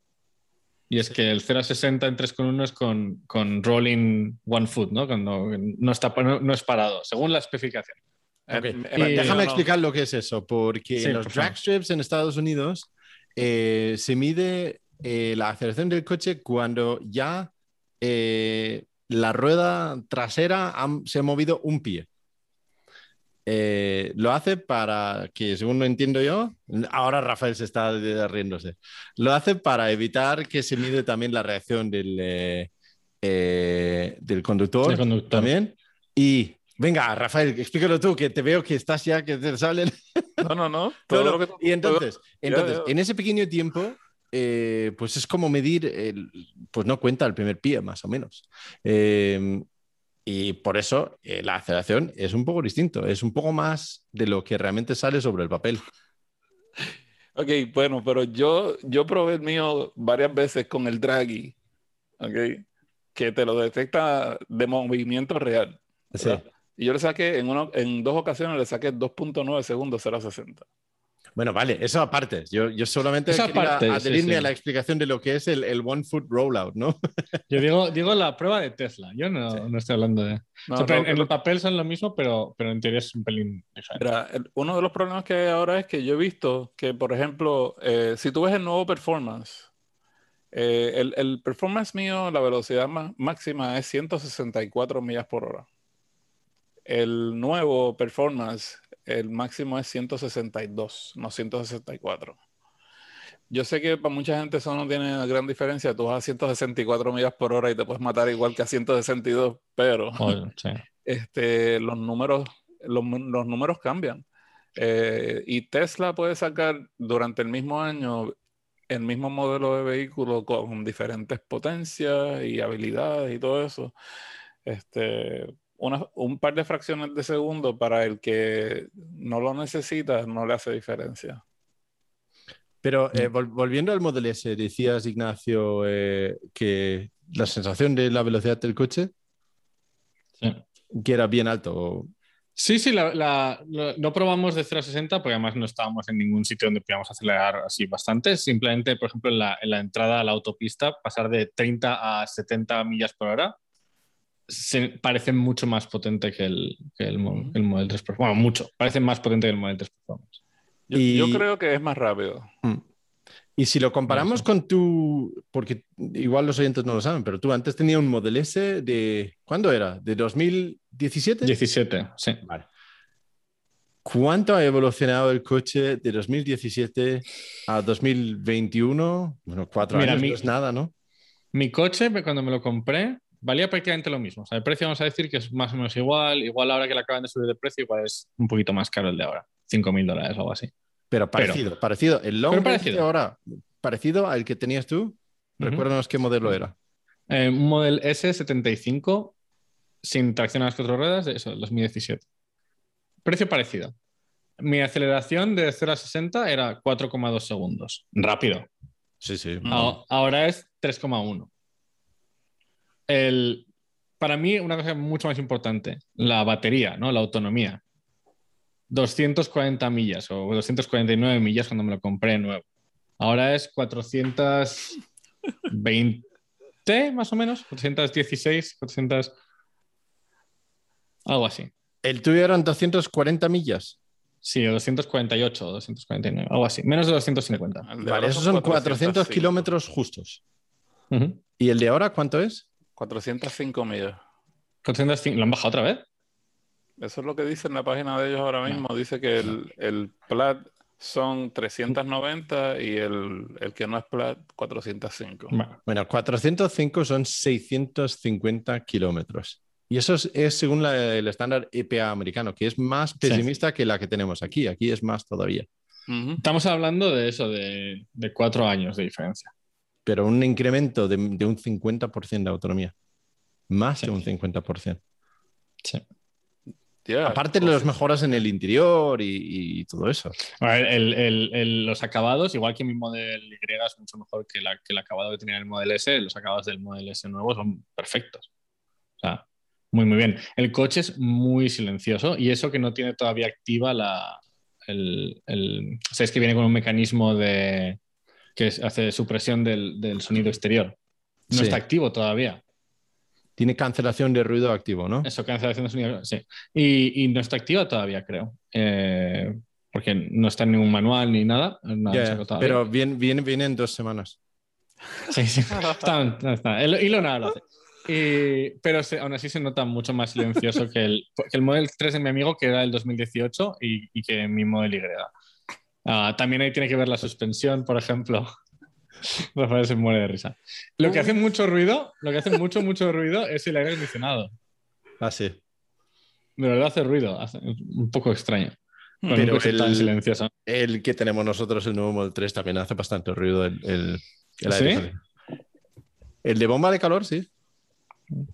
Y es que el 0 a 60 en 3,1 es con, con rolling one foot, ¿no? Cuando no, está, no, no es parado, según la especificación. En Eh, el Déjame no. explicar lo que es eso, porque Sí, en los por drag strips en Estados Unidos eh, se mide eh, la aceleración del coche cuando ya eh, la rueda trasera ha- se ha movido un pie. Eh, lo hace para que, según lo entiendo yo, ahora Rafael se está riéndose, lo hace para evitar que se mide también la reacción del, eh, eh, del conductor, conductor. también. Y venga, Rafael, explícalo tú, que te veo que estás ya, que te salen. No, no, no. No, Todo no, lo que tú- Y entonces, entonces en ese pequeño tiempo, eh, pues es como medir, el- pues no cuenta el primer pie, más o menos. Eh, y por eso eh, la aceleración es un poco distinto, es un poco más de lo que realmente sale sobre el papel. Ok, bueno, pero yo, yo probé el mío varias veces con el Draghi, ok, que te lo detecta de movimiento real. Sí. Y yo le saqué, en, uno, en dos ocasiones le saqué 2.9 segundos 0 a 60. Bueno, vale, eso aparte. Yo, yo solamente Eso quería aparte, adherirme sí. a la explicación de lo que es el, el one foot rollout, ¿no? Yo digo, digo la prueba de Tesla, yo no, no estoy hablando de... No, O sea, pero no, en, en el papel son lo mismo, pero, pero en teoría es un pelín diferente. Mira, el- uno de los problemas que hay ahora es que yo he visto que, por ejemplo, eh, si tú ves el nuevo performance, eh, el, el performance mío, la velocidad ma- máxima es 164 millas por hora. El nuevo performance, el máximo es 162, no 164. Yo sé que para mucha gente eso no tiene gran diferencia. Tú vas a 164 millas por hora y te puedes matar igual que a 162, pero O- sí. este, los números, los, los números cambian. Eh, y Tesla puede sacar durante el mismo año el mismo modelo de vehículo con diferentes potencias y habilidades y todo eso. Este, una- un par de fracciones de segundo para el que no lo necesita no le hace diferencia. Pero Mm. eh, vol- volviendo al Model S, decías, Ignacio, eh, que la sensación de la velocidad del coche, Sí. que era bien alto. o- Sí, sí, la- la- lo- no probamos de 0 a 60 porque además no estábamos en ningún sitio donde pudiéramos acelerar así bastante. Simplemente, por ejemplo, en la, en la entrada a la autopista, pasar de 30 a 70 millas por hora se, parece mucho más potente que el, que el, mo- que el Model 3 Performance. Bueno, mucho. Parece más potente que el Model 3 Performance. Yo, Y- yo creo que es más rápido. Mm. Y si lo comparamos con tu, porque igual los oyentes no lo saben, pero tú antes tenías un Model S de, ¿cuándo era? ¿De 2017? 17, sí. Vale. ¿Cuánto ha evolucionado el coche de 2017 a 2021? Bueno, cuatro Mira, años mi- no es nada, ¿no? Mi coche, cuando me lo compré, valía prácticamente lo mismo. O sea, el precio vamos a decir que es más o menos igual. Igual ahora que le acaban de subir de precio, igual es un poquito más caro el de ahora. 5.000 dólares o algo así. Pero parecido, parecido. El long parecido. de ahora, parecido al que tenías tú. Ujú. Recuérdanos qué modelo era. Eh, un Model S75 sin tracción a las cuatro ruedas, de eso, 2017. Precio parecido. Mi aceleración de 0 a 60 era 4,2 segundos. Rápido. Sí, sí. Mm. A- Ahora es 3,1. El- Para mí, una cosa mucho más importante, la batería, ¿no? La autonomía. 240 millas o 249 millas cuando me lo compré nuevo. Ahora es 420 más o menos, 416, 400... Algo así. El tuyo eran 240 millas. Sí, o 248 o 249, algo así. Menos de 250. El de Vale, ahora esos son 400 405. kilómetros justos. Ujú. ¿Y el de ahora cuánto es? 405 millas. 405, ¿Lo han bajado otra vez? Eso es lo que dice en la página de ellos ahora mismo. Dice que el, el plat son 390 y el, el que no es plat 405. Bueno, Bueno, 405 son 650 kilómetros. Y eso es, es según la- el estándar EPA americano, que es más pesimista que la que tenemos aquí. Aquí es más todavía. Estamos hablando de eso, de, de cuatro años de diferencia. Pero un incremento de, de un 50% de autonomía. Más Sí. de un 50%. Sí. Yeah, Aparte de las mejoras en el interior y, y todo eso. A ver, el- el- el- los acabados, igual que mi Model Y es mucho mejor que, la- que el acabado que tenía el Model S, los acabados del Model S nuevo son perfectos. O sea, muy, muy bien. El coche es muy silencioso y eso que no tiene todavía activa la. El, el- o sea, es que viene con un mecanismo de que hace supresión del, del sonido exterior. No Sí. está activo todavía. Tiene cancelación de ruido activo, ¿no? Eso, cancelación de sonido, sí. Y, y no está activa todavía, creo. Eh, porque no está en ningún manual ni nada. pero viene, viene, viene en dos semanas. Sí, sí. Está, está. El, Elon ahora lo hace. Y- pero se- aún así se nota mucho más silencioso que el, que el Model 3 de mi amigo, que era el 2018, y, y que mi Model Y. Ah, también ahí tiene que ver la suspensión, por ejemplo. Rafael se muere de risa. Lo que hace mucho ruido, lo que hace mucho, mucho ruido es el aire acondicionado. Ah, sí. De verdad hace ruido, hace- un poco extraño. Con Pero el- tan silencioso. El que tenemos nosotros, el nuevo Model 3, también hace bastante ruido. El, el, el ¿Sí? aire. El de bomba de calor, sí.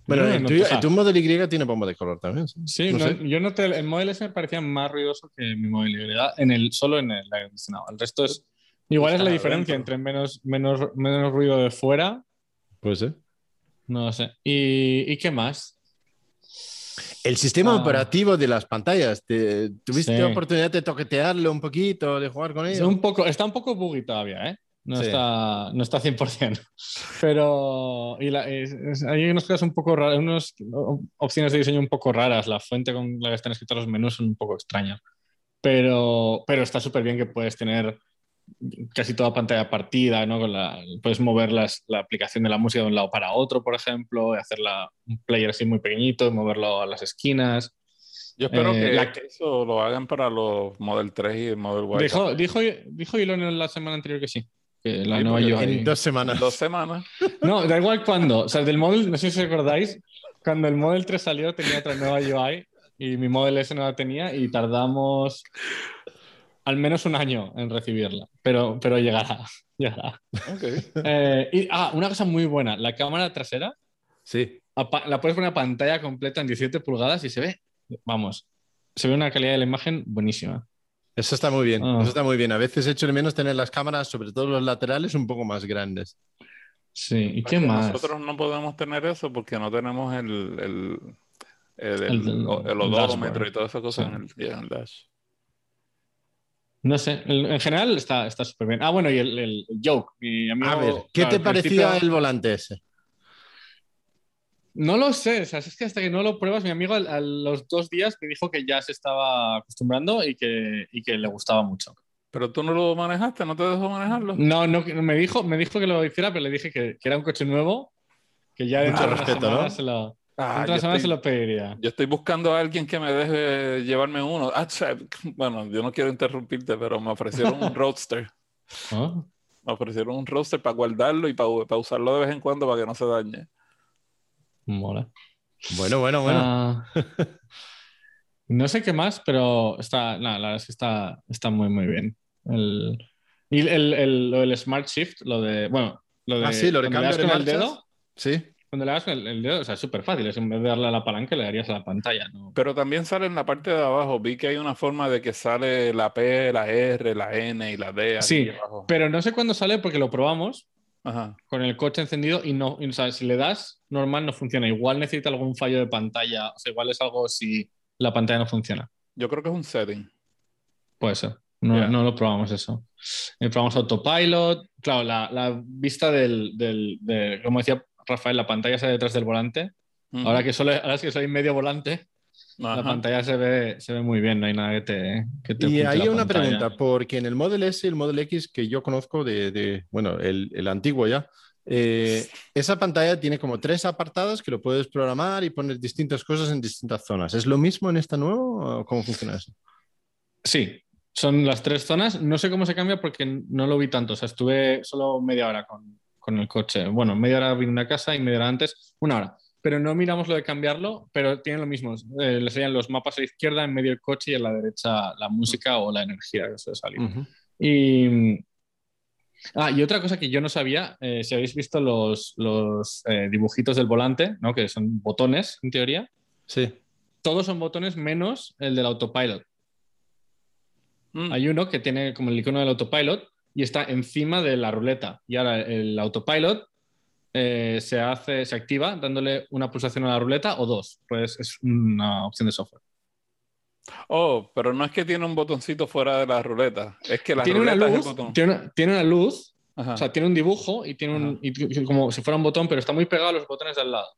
Bueno, No, el, tuyo- tu Model Y tiene bomba de calor también. Sí, No no- yo noté el Model S me parecía más ruidoso que mi Y, en el, solo en el aire acondicionado. El resto es. Igual es la diferencia entre menos, menos, menos ruido de fuera, Pues sí. no sé. ¿Y, y qué más? El sistema Ah. operativo de las pantallas, ¿te- ¿tuviste Sí. oportunidad de toquetearlo un poquito, de jugar con Es ello? un poco, está un poco buggy todavía, ¿eh? No, Sí. está, no está 100%. Pero y la- es- es- hay unas cosas un poco raras, unas opciones de diseño un poco raras. La fuente con la que están escritos los menús son un poco extrañas. Pero, pero está súper bien que puedes tener casi toda pantalla partida, ¿no? Con la, puedes mover las- la aplicación de la música de un lado para otro, por ejemplo, y hacerla un player así muy pequeñito, y moverlo a las esquinas. Yo espero Eh, que, la- que eso lo hagan para los Model 3 y el Model Y. Dijo, dijo, dijo Elon la semana anterior que sí. Que la Sí, nueva UI. En dos semanas. Dos semanas. No, da igual cuándo. O sea, del Model, no sé si os acordáis, cuando el Model 3 salió tenía otra nueva UI y mi Model S no la tenía y tardamos al menos un año en recibirla, pero, pero llegará. llegará. Ok. Eh, y, ah, una cosa muy buena, la cámara trasera Sí. la puedes poner a pantalla completa en 17 pulgadas y se ve, vamos, se ve una calidad de la imagen buenísima. Eso está muy bien. Ah. Eso está muy bien. A veces echo de menos tener las cámaras, sobre todo los laterales, un poco más grandes. Sí, ¿y qué más? Nosotros no podemos tener eso porque no tenemos el, el, el, el, El- el el odómetro y todas esas cosas Sí. en el, yeah, en el dash. No sé, en general está está súper bien. Ah, bueno, y el, el joke. Mi amigo, A ver, ¿qué claro, te parecía el volante ese? No lo sé, o sea, es que hasta que no lo pruebas, mi amigo al- a los dos días me dijo que ya se estaba acostumbrando y que, y que le gustaba mucho. Pero tú no lo manejaste, no te dejó manejarlo. No, no, me dijo, me dijo que lo hiciera, pero le dije que, que era un coche nuevo, que ya dentro de una respeto, semana, ¿no? se lo, Ah, dentro de estoy, se lo pediría. yo estoy buscando a alguien que me deje llevarme uno. Ah, bueno, yo no quiero interrumpirte, pero me ofrecieron un roadster. ¿Oh? Me ofrecieron un roadster para guardarlo y para, para usarlo de vez en cuando para que no se dañe. Mola. Bueno, bueno, bueno. Ah, no sé qué más, pero está, nada, la verdad es que está, está muy, muy bien. El, y el, el- lo del Smart Shift, lo de, bueno, lo de, ah, sí, lo de cuando le das con el dedo, Sí. cuando le das con el, el dedo, o sea, es súper fácil, es en vez de darle a la palanca, le darías a la pantalla, ¿no? Pero también sale en la parte de abajo. Vi que hay una forma de que sale la P, la R, la N y la D. Sí, abajo. Pero no sé cuándo sale porque lo probamos Ajá. con el coche encendido y no, y, o sea, si le das normal no funciona. Igual necesita algún fallo de pantalla, o sea, igual es algo si la pantalla no funciona. Yo creo que es un setting. Puede ser. No, lo probamos eso. Eh, probamos autopilot. Claro, la, la vista del, del- de, como decía Rafael, la pantalla sale detrás del volante. Ahora que solo ahora que soy medio volante, la pantalla se ve, se ve muy bien, no hay nada que te, que te Y la una pantalla. pregunta, porque en el Model S y el Model X que yo conozco de, de- bueno, el, el antiguo ya, eh, esa pantalla tiene como tres apartados que lo puedes programar y poner distintas cosas en distintas zonas. ¿Es lo mismo en esta nueva o cómo funciona eso? Sí, son las tres zonas. No sé cómo se cambia porque no lo vi tanto. O sea, estuve solo media hora con, con el coche. Bueno, media hora vine a casa y media hora antes, una hora. Pero no miramos lo de cambiarlo, pero tienen lo mismo. Eh, le serían los mapas a la izquierda, en medio el coche y a la derecha la música o la energía que suele salir. Ujú. Y, ah, y otra cosa que yo no sabía, eh, si habéis visto los, los eh, dibujitos del volante, ¿no? que son botones en teoría, Sí. todos son botones menos el del autopilot. Mm. Hay uno que tiene como el icono del autopilot y está encima de la ruleta. Y ahora el autopilot eh, se hace, se activa dándole una pulsación a la ruleta o dos. Pues es una opción de software. Oh, pero no es que tiene un botoncito fuera de la ruleta. Es que la tiene una ruleta es el luz, botón. tiene una, tiene una luz, Ajá, o sea, tiene un dibujo y tiene un, y- como si fuera un botón, pero está muy pegado a los botones de al lado.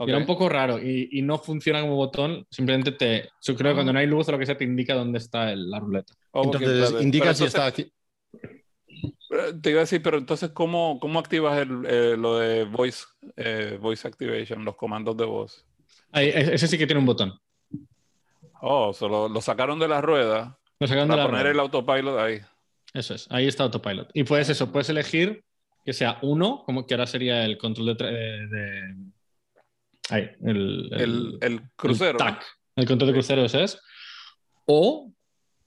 Y era un poco raro y, y no funciona como botón, simplemente te. Yo creo que cuando no hay luz o lo que sea, te indica dónde está el- la ruleta. Oh, Entonces, indica si está. Eh, Te iba a decir, pero entonces, ¿cómo, cómo activas el, eh, lo de voice, eh, voice activation, los comandos de voz? Ahí, e- ese sí que tiene un botón. Oh, solo lo sacaron de la rueda Lo sacan de para la poner rueda. el autopilot ahí. Eso es, ahí está autopilot. Y puedes eso, puedes elegir que sea uno, como que ahora sería el control de. tra- de- de- ahí, el, El, el crucero. El, TAC, el control de cruceros es. O,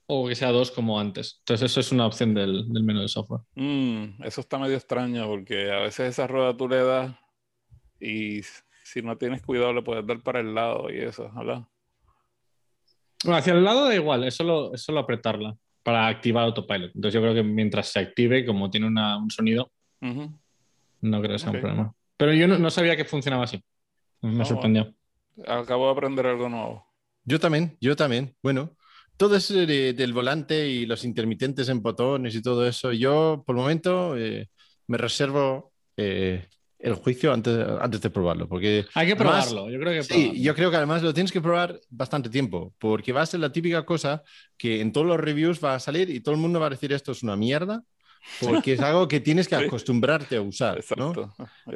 o que sea dos como antes. Entonces, eso es una opción del, del menú de software. Mm, eso está medio extraño porque a veces esa rueda tú le das y si no tienes cuidado le puedes dar para el lado y eso, ¿verdad? Bueno, hacia el lado da igual, es solo, es solo apretarla para activar autopilot. Entonces, yo creo que mientras se active, como tiene una- un sonido, Ujú. no creo que sea Ok. un problema. Pero yo no, no sabía que funcionaba así. Me Ah, sorprendió. Acabo de aprender algo nuevo. Yo también, yo también. Bueno, todo eso de- del volante y los intermitentes en botones y todo eso, yo por el momento eh, me reservo eh, el juicio antes, antes de probarlo, porque Hay que además- probarlo, yo creo que Sí, probarlo. yo creo que además lo tienes que probar bastante tiempo, porque va a ser la típica cosa que en todos los reviews va a salir y todo el mundo va a decir esto es una mierda, porque es algo que tienes que acostumbrarte a usar, ¿no?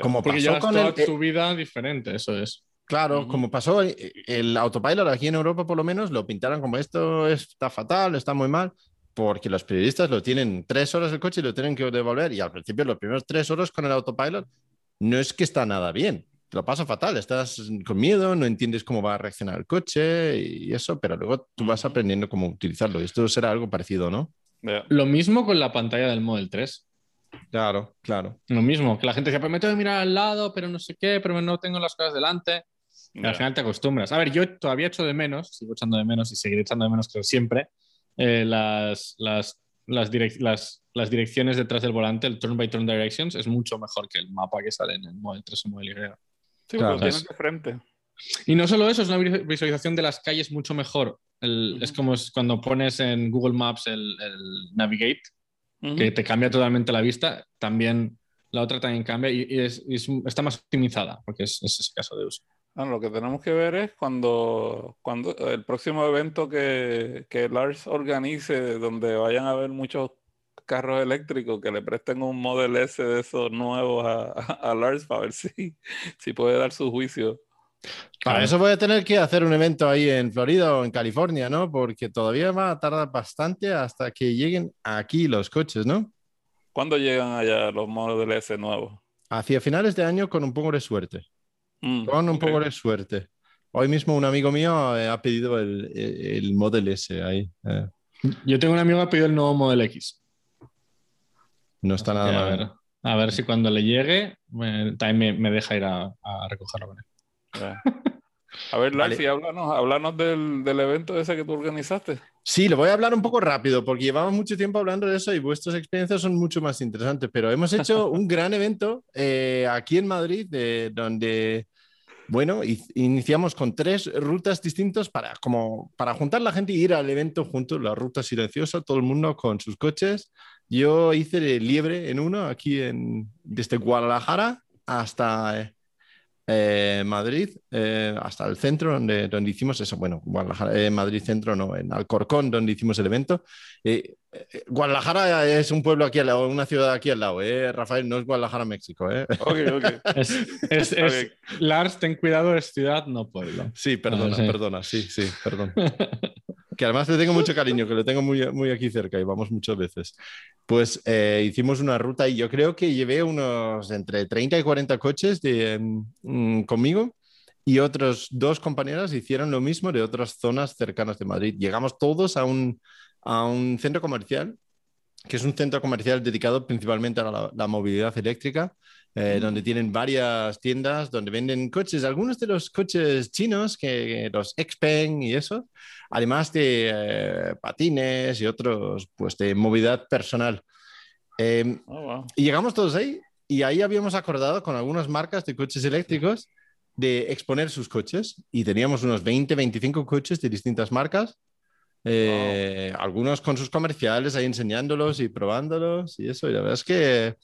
Como Porque pasó llevas con toda el, eh, tu vida diferente, eso es. Claro, como pasó el, el autopilot aquí en Europa, por lo menos, lo pintaron como esto está fatal, está muy mal, porque los periodistas lo tienen tres horas el coche y lo tienen que devolver. Y al principio, los primeros tres horas con el autopilot, no es que está nada bien. Te lo pasa fatal, estás con miedo, no entiendes cómo va a reaccionar el coche y eso, pero luego tú vas aprendiendo cómo utilizarlo. Y esto será algo parecido, ¿no? Lo mismo con la pantalla del Model 3. Claro, claro. Lo mismo, que la gente dice, pero me tengo que mirar al lado, pero no sé qué, pero no tengo las cosas delante. Al final te acostumbras. A ver, yo todavía echo de menos, sigo echando de menos y seguiré echando de menos que siempre, eh, las, las, las, direc- las, las direcciones detrás del volante, el turn by turn directions, es mucho mejor que el mapa que sale en el Model 3 o Model Y. Sí, Claro. lo tienes de frente. Y no solo eso, es una vi- visualización de las calles mucho mejor. El- Ujú. Es como es cuando pones en Google Maps el, el Navigate, Ujú. que te cambia totalmente la vista. También la otra también cambia y, y es- y es- está más optimizada, porque es, es ese caso de uso. Ah, lo que tenemos que ver es cuando, cuando el próximo evento que, que Lars organice, donde vayan a ver muchos carros eléctricos, que le presten un Model S de esos nuevos a, a Lars para ver si, si puede dar su juicio. Para eso voy a tener que hacer un evento ahí en Florida o en California, ¿no? Porque todavía va a tardar bastante hasta que lleguen aquí los coches, ¿no? ¿Cuándo llegan allá los Model S nuevos? Hacia finales de año con un poco de suerte. Mm, Con un poco de suerte. Hoy mismo un amigo mío eh, ha pedido el, el Model S ahí. eh. Yo tengo un amigo que ha pedido el nuevo Model X. No está nada que a mal. ver, a ver si cuando le llegue me- también me, me deja ir a, a recogerlo con él. A ver, Lars, Vale. háblanos, háblanos del, del evento ese que tú organizaste. Sí, lo voy a hablar un poco rápido porque llevamos mucho tiempo hablando de eso y vuestras experiencias son mucho más interesantes. Pero hemos hecho un gran evento eh, aquí en Madrid de- donde, bueno, iniciamos con tres rutas distintas para, como, para juntar la gente y ir al evento juntos, la ruta silenciosa, todo el mundo con sus coches. Yo hice de liebre en uno aquí en, desde Guadalajara hasta eh, eh, Madrid, eh, hasta el centro donde, donde hicimos eso. Bueno, Guadalajara, eh, Madrid centro, no, en Alcorcón, donde hicimos el evento. Eh, eh, Guadalajara es un pueblo aquí al lado, una ciudad aquí al lado, ¿eh? Rafael, no es Guadalajara, México, ¿eh? Ok, ok. Es, es- Está es- bien. Lars, ten cuidado, es ciudad, no pueblo. Sí, perdona, Ah, sí. perdona, sí, sí, perdón. que además le tengo mucho cariño, que lo tengo muy, muy aquí cerca y vamos muchas veces. Pues eh, hicimos una ruta y yo creo que llevé unos entre 30 y 40 coches de, mm, conmigo y otros dos compañeras hicieron lo mismo de otras zonas cercanas de Madrid. Llegamos todos a un, a un centro comercial que es un centro comercial dedicado principalmente a la, la movilidad eléctrica, eh, donde tienen varias tiendas donde venden coches, algunos de los coches chinos, que los Xpeng y eso, además de eh, patines y otros, pues de movilidad personal. Em, Oh, wow. y llegamos todos ahí y ahí habíamos acordado con algunas marcas de coches eléctricos de exponer sus coches y teníamos unos 20, 25 coches de distintas marcas, eh, algunos con sus comerciales ahí enseñándolos y probándolos y eso. Y la verdad es que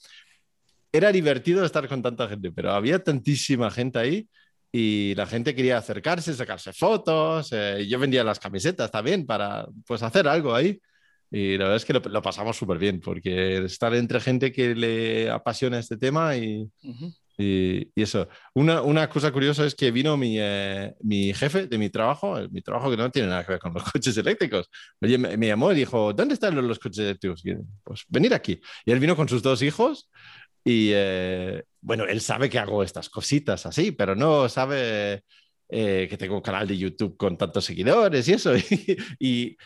era divertido estar con tanta gente, pero había tantísima gente ahí y la gente quería acercarse, sacarse fotos. eh, yo vendía las camisetas también para pues hacer algo ahí. Y la verdad es que lo, lo pasamos súper bien, porque estar entre gente que le apasiona este tema y, Ujú. y, y eso. Una, una cosa curiosa es que vino mi, eh, mi jefe de mi trabajo, eh, mi trabajo que no tiene nada que ver con los coches eléctricos. Oye, me, me llamó y dijo, ¿dónde están los, los coches eléctricos? Y, pues venir aquí. Y él vino con sus dos hijos y eh, bueno, él sabe que hago estas cositas así, pero no sabe eh, que tengo un canal de YouTube con tantos seguidores y eso. Y,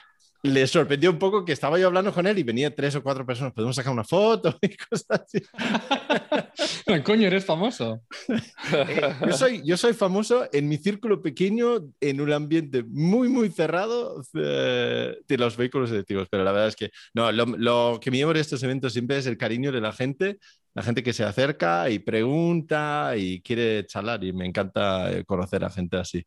y le sorprendió un poco que estaba yo hablando con él y venía tres o cuatro personas, podemos sacar una foto y cosas así. Coño, eres famoso. Eh, yo, soy, yo soy famoso en mi círculo pequeño, en un ambiente muy, muy cerrado eh, de los vehículos eléctricos, pero la verdad es que no, lo, lo que me llevo de estos eventos siempre es el cariño de la gente, la gente que se acerca y pregunta y quiere charlar y me encanta eh, conocer a gente así.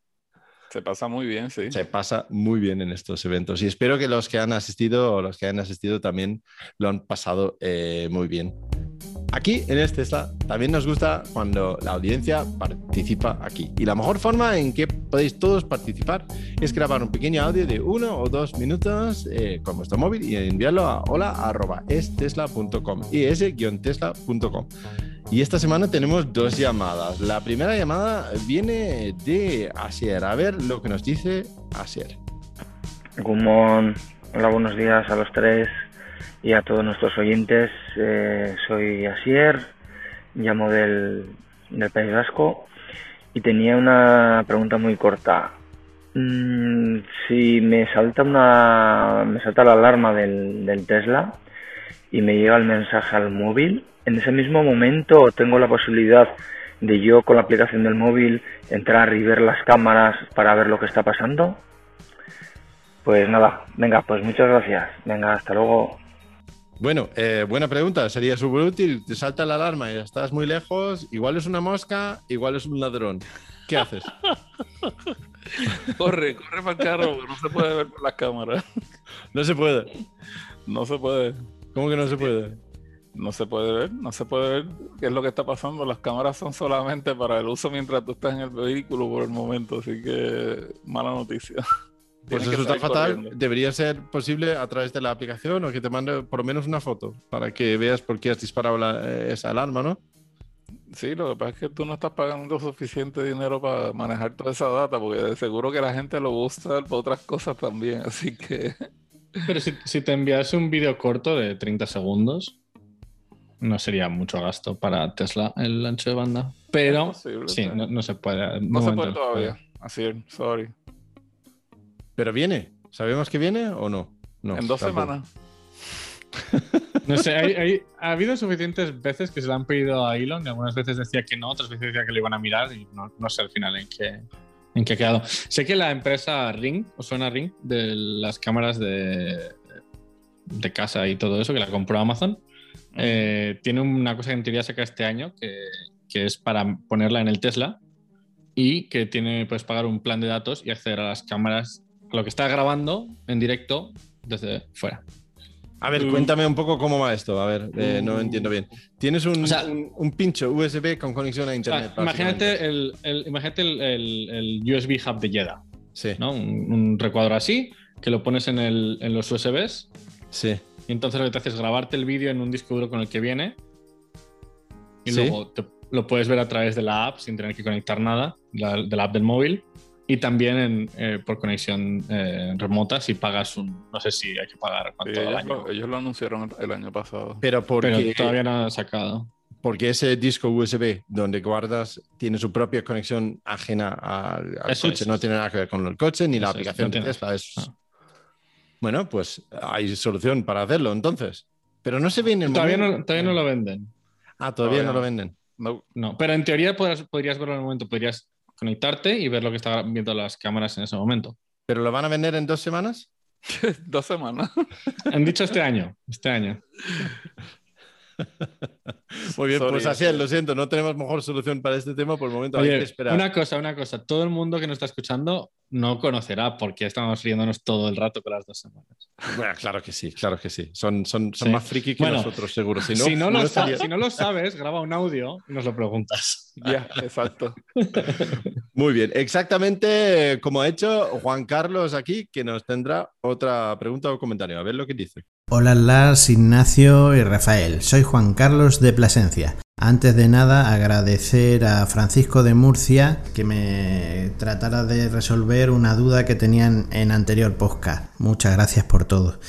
Se pasa muy bien, sí. Se pasa muy bien en estos eventos y espero que los que han asistido o los que han asistido también lo han pasado eh, muy bien. Aquí en este está, también nos gusta cuando la audiencia participa aquí. Y la mejor forma en que podéis todos participar es grabar un pequeño audio de uno o dos minutos eh, con vuestro móvil y enviarlo a hola.estesla.com y ese-tesla.com. Y esta semana tenemos dos llamadas. La primera llamada viene de Asier. A ver lo que nos dice Asier. Gumón, hola, buenos días a los tres y a todos nuestros oyentes. Eh, soy Asier, llamo del, del País Vasco y tenía una pregunta muy corta. Mm, si me salta una me salta la alarma del, del Tesla y me llega el mensaje al móvil, en ese mismo momento tengo la posibilidad de yo con la aplicación del móvil entrar y ver las cámaras para ver lo que está pasando. Pues nada, venga, pues muchas gracias. Venga, hasta luego. Bueno, eh, buena pregunta. Sería súper útil. Te salta la alarma y estás muy lejos. Igual es una mosca, igual es un ladrón. ¿Qué haces? Corre, corre para el carro, no se puede ver por las cámaras. No se puede. No se puede. ¿Cómo que no se puede? No se puede ver, no se puede ver qué es lo que está pasando. Las cámaras son solamente para el uso mientras tú estás en el vehículo por el momento, así que mala noticia. Pues eso está fatal. corriendo. Debería ser posible a través de la aplicación o que te mande por lo menos una foto para que veas por qué has disparado la- eh, esa alarma, ¿no? Sí, lo que pasa es que tú no estás pagando suficiente dinero para manejar toda esa data, porque de seguro que la gente lo usa para otras cosas también, así que Pero si, si te enviase un vídeo corto de 30 segundos, no sería mucho gasto para Tesla el ancho de banda. Pero posible, sí, sí. no, no se puede. de no se momento puede todavía. Así es, sorry. Pero viene. ¿Sabemos que viene o no? no en dos tampoco. semanas. No sé, hay- hay- ha habido suficientes veces que se lo han pedido a Elon y algunas veces decía que no, otras veces decía que lo iban a mirar y no, no sé al final en qué, en qué ha quedado. Sé que la empresa Ring, ¿os suena Ring? De las cámaras de, de casa y todo eso, que la compró Amazon, eh, tiene una cosa que en teoría saca este año, que, que es para ponerla en el Tesla y que tiene, puedes pagar un plan de datos y acceder a las cámaras, lo que está grabando en directo desde fuera. A ver, Mm. cuéntame un poco cómo va esto. A ver, eh, no Mm. entiendo bien. Tienes un, O sea- un- un pincho USB con conexión a O sea, internet. imagínate básicamente. el, el- imagínate el, el- el USB hub de Yeda, Sí, ¿no? Un, un recuadro así, que lo pones en, el- en los USBs sí. y entonces lo que te hace es grabarte el vídeo en un disco duro con el que viene y Sí. luego te- lo puedes ver a través de la app sin tener que conectar nada, la- de la app del móvil y también en, eh, por conexión eh, remota si pagas un, no sé si hay que pagar Sí, cuánto al ellos, año, lo, ellos lo anunciaron el, el año pasado. Pero porque, pero todavía no han sacado. porque ese disco USB donde guardas tiene su propia conexión ajena al, al Eso coche. es. No tiene nada que ver con el coche ni la es, aplicación no de tiene- Tesla. Es... Ah. Bueno, pues hay solución para hacerlo entonces. Pero no se viene. Todavía no, todavía no lo venden. Ah, todavía, no lo venden. No. no, pero en teoría podrías, podrías verlo en el momento, podrías conectarte y ver lo que están viendo las cámaras en ese momento. ¿Pero lo van a vender en dos semanas? dos semanas. Han dicho este año, este año. Muy bien, pues así es, lo siento, no tenemos mejor solución para este tema, por el momento hay que esperar. Una cosa, una cosa, todo el mundo que nos está escuchando no conocerá por qué estamos riéndonos todo el rato con las dos semanas. Bueno, claro que sí, claro que sí. Son, son, son más friki que nosotros, seguro. Si no, si, no lo si no, lo sabes, graba un audio y nos lo preguntas. Ya, exacto. Muy bien, exactamente como ha hecho Juan Carlos aquí, que nos tendrá otra pregunta o comentario. A ver lo que dice. Hola Lars, Ignacio y Rafael. Soy Juan Carlos de Plasencia. Antes de nada, agradecer a Francisco de Murcia que me tratara de resolver una duda que tenían en anterior podcast. Muchas gracias por todo.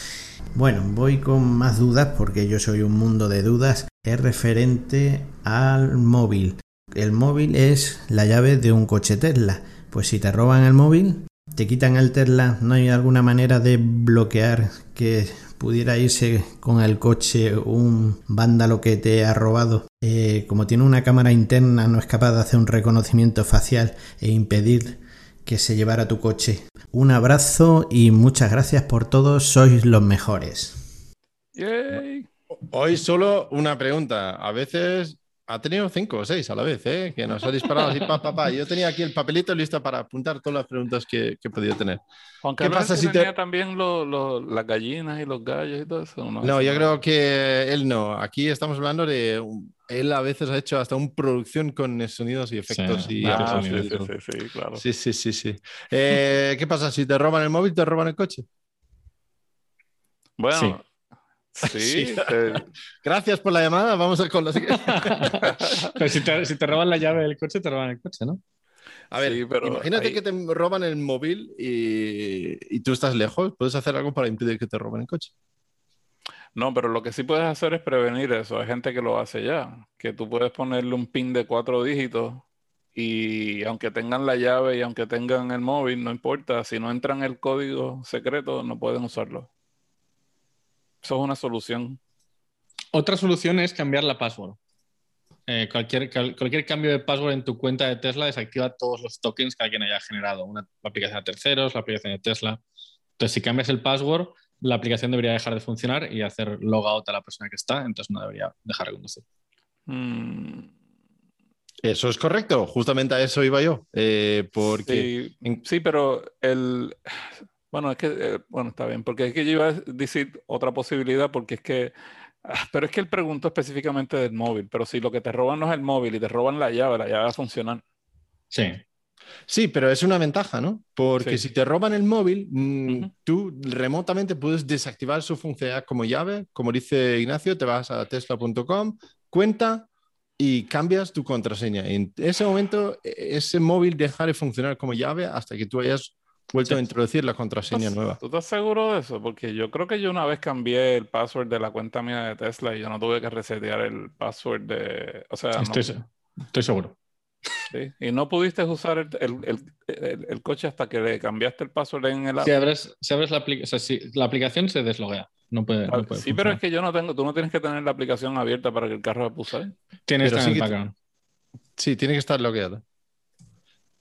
Bueno, voy con más dudas porque yo soy un mundo de dudas. Es referente al móvil. El móvil es la llave de un coche Tesla. Pues si te roban el móvil, te quitan el Tesla, ¿no hay alguna manera de bloquear que pudiera irse con el coche un vándalo que te ha robado, eh, como tiene una cámara interna no es capaz de hacer un reconocimiento facial e impedir que se llevara tu coche. Un abrazo y muchas gracias por todo, sois los mejores. Hoy solo una pregunta. A veces ha tenido cinco o seis a la vez, ¿eh? que nos ha disparado así, pa, pa, pa. Yo tenía aquí el papelito listo para apuntar todas las preguntas que, que he podido tener. ¿Qué pasa si tenía también las gallinas y los gallos y todo eso? No, yo creo que él no. Aquí estamos hablando de... Él a veces ha hecho hasta una producción con sonidos y efectos. Sí, y ah, sí, sí, sí, claro. Sí, sí, sí, sí. Eh, ¿Qué pasa? Si te roban el móvil, te roban el coche. Bueno, Sí, gracias por la llamada. Vamos a con la Pero si te, si te, roban la llave del coche, te roban el coche, ¿no? A ver, imagínate que te roban el móvil y, y, tú estás lejos. ¿Puedes hacer algo para impedir que te roben el coche? No, pero lo que sí puedes hacer es prevenir eso. Hay gente que lo hace ya. Que tú puedes ponerle un pin de cuatro dígitos y aunque tengan la llave y aunque tengan el móvil, no importa. Si no entran el código secreto, no pueden usarlo. Eso es una solución. Otra solución es cambiar la password. Eh, cualquier, cualquier cambio de password en tu cuenta de Tesla desactiva todos los tokens que alguien haya generado. Una aplicación de terceros, la aplicación de Tesla. Entonces, si cambias el password, la aplicación debería dejar de funcionar y hacer logout a la persona que está, entonces no debería dejar de conducir. Mm. Eso es correcto, justamente a eso iba yo. Eh, porque... sí, pero el, bueno, es que, eh, bueno, está bien, porque es que yo iba a decir otra posibilidad, porque es que, ah, pero es que él preguntó específicamente del móvil, pero si lo que te roban no es el móvil y te roban la llave, la llave va a funcionar. Sí. Sí, pero es una ventaja, ¿no? Porque si te roban el móvil, mm, tú remotamente puedes desactivar su funcionalidad como llave. Como dice Ignacio, te vas a tesla.com, cuenta y cambias tu contraseña. En ese momento, e-, ese móvil deja de funcionar como llave hasta que tú hayas vuelto a introducir la contraseña nueva. ¿Tú estás seguro de eso? Porque yo creo que yo una vez cambié el password de la cuenta mía de Tesla y yo no tuve que resetear el password de... O sea, estoy, seguro. Sí. Y no pudiste usar el, coche hasta que le cambiaste el password en el app. Si abres, si abres la, aplicación, o sea, si la aplicación se desloguea. No puede, sí, pero es que yo no tengo, tú no tienes que tener la aplicación abierta para que el carro se puse. Tiene que estar en el background. Sí, tiene que estar logueado.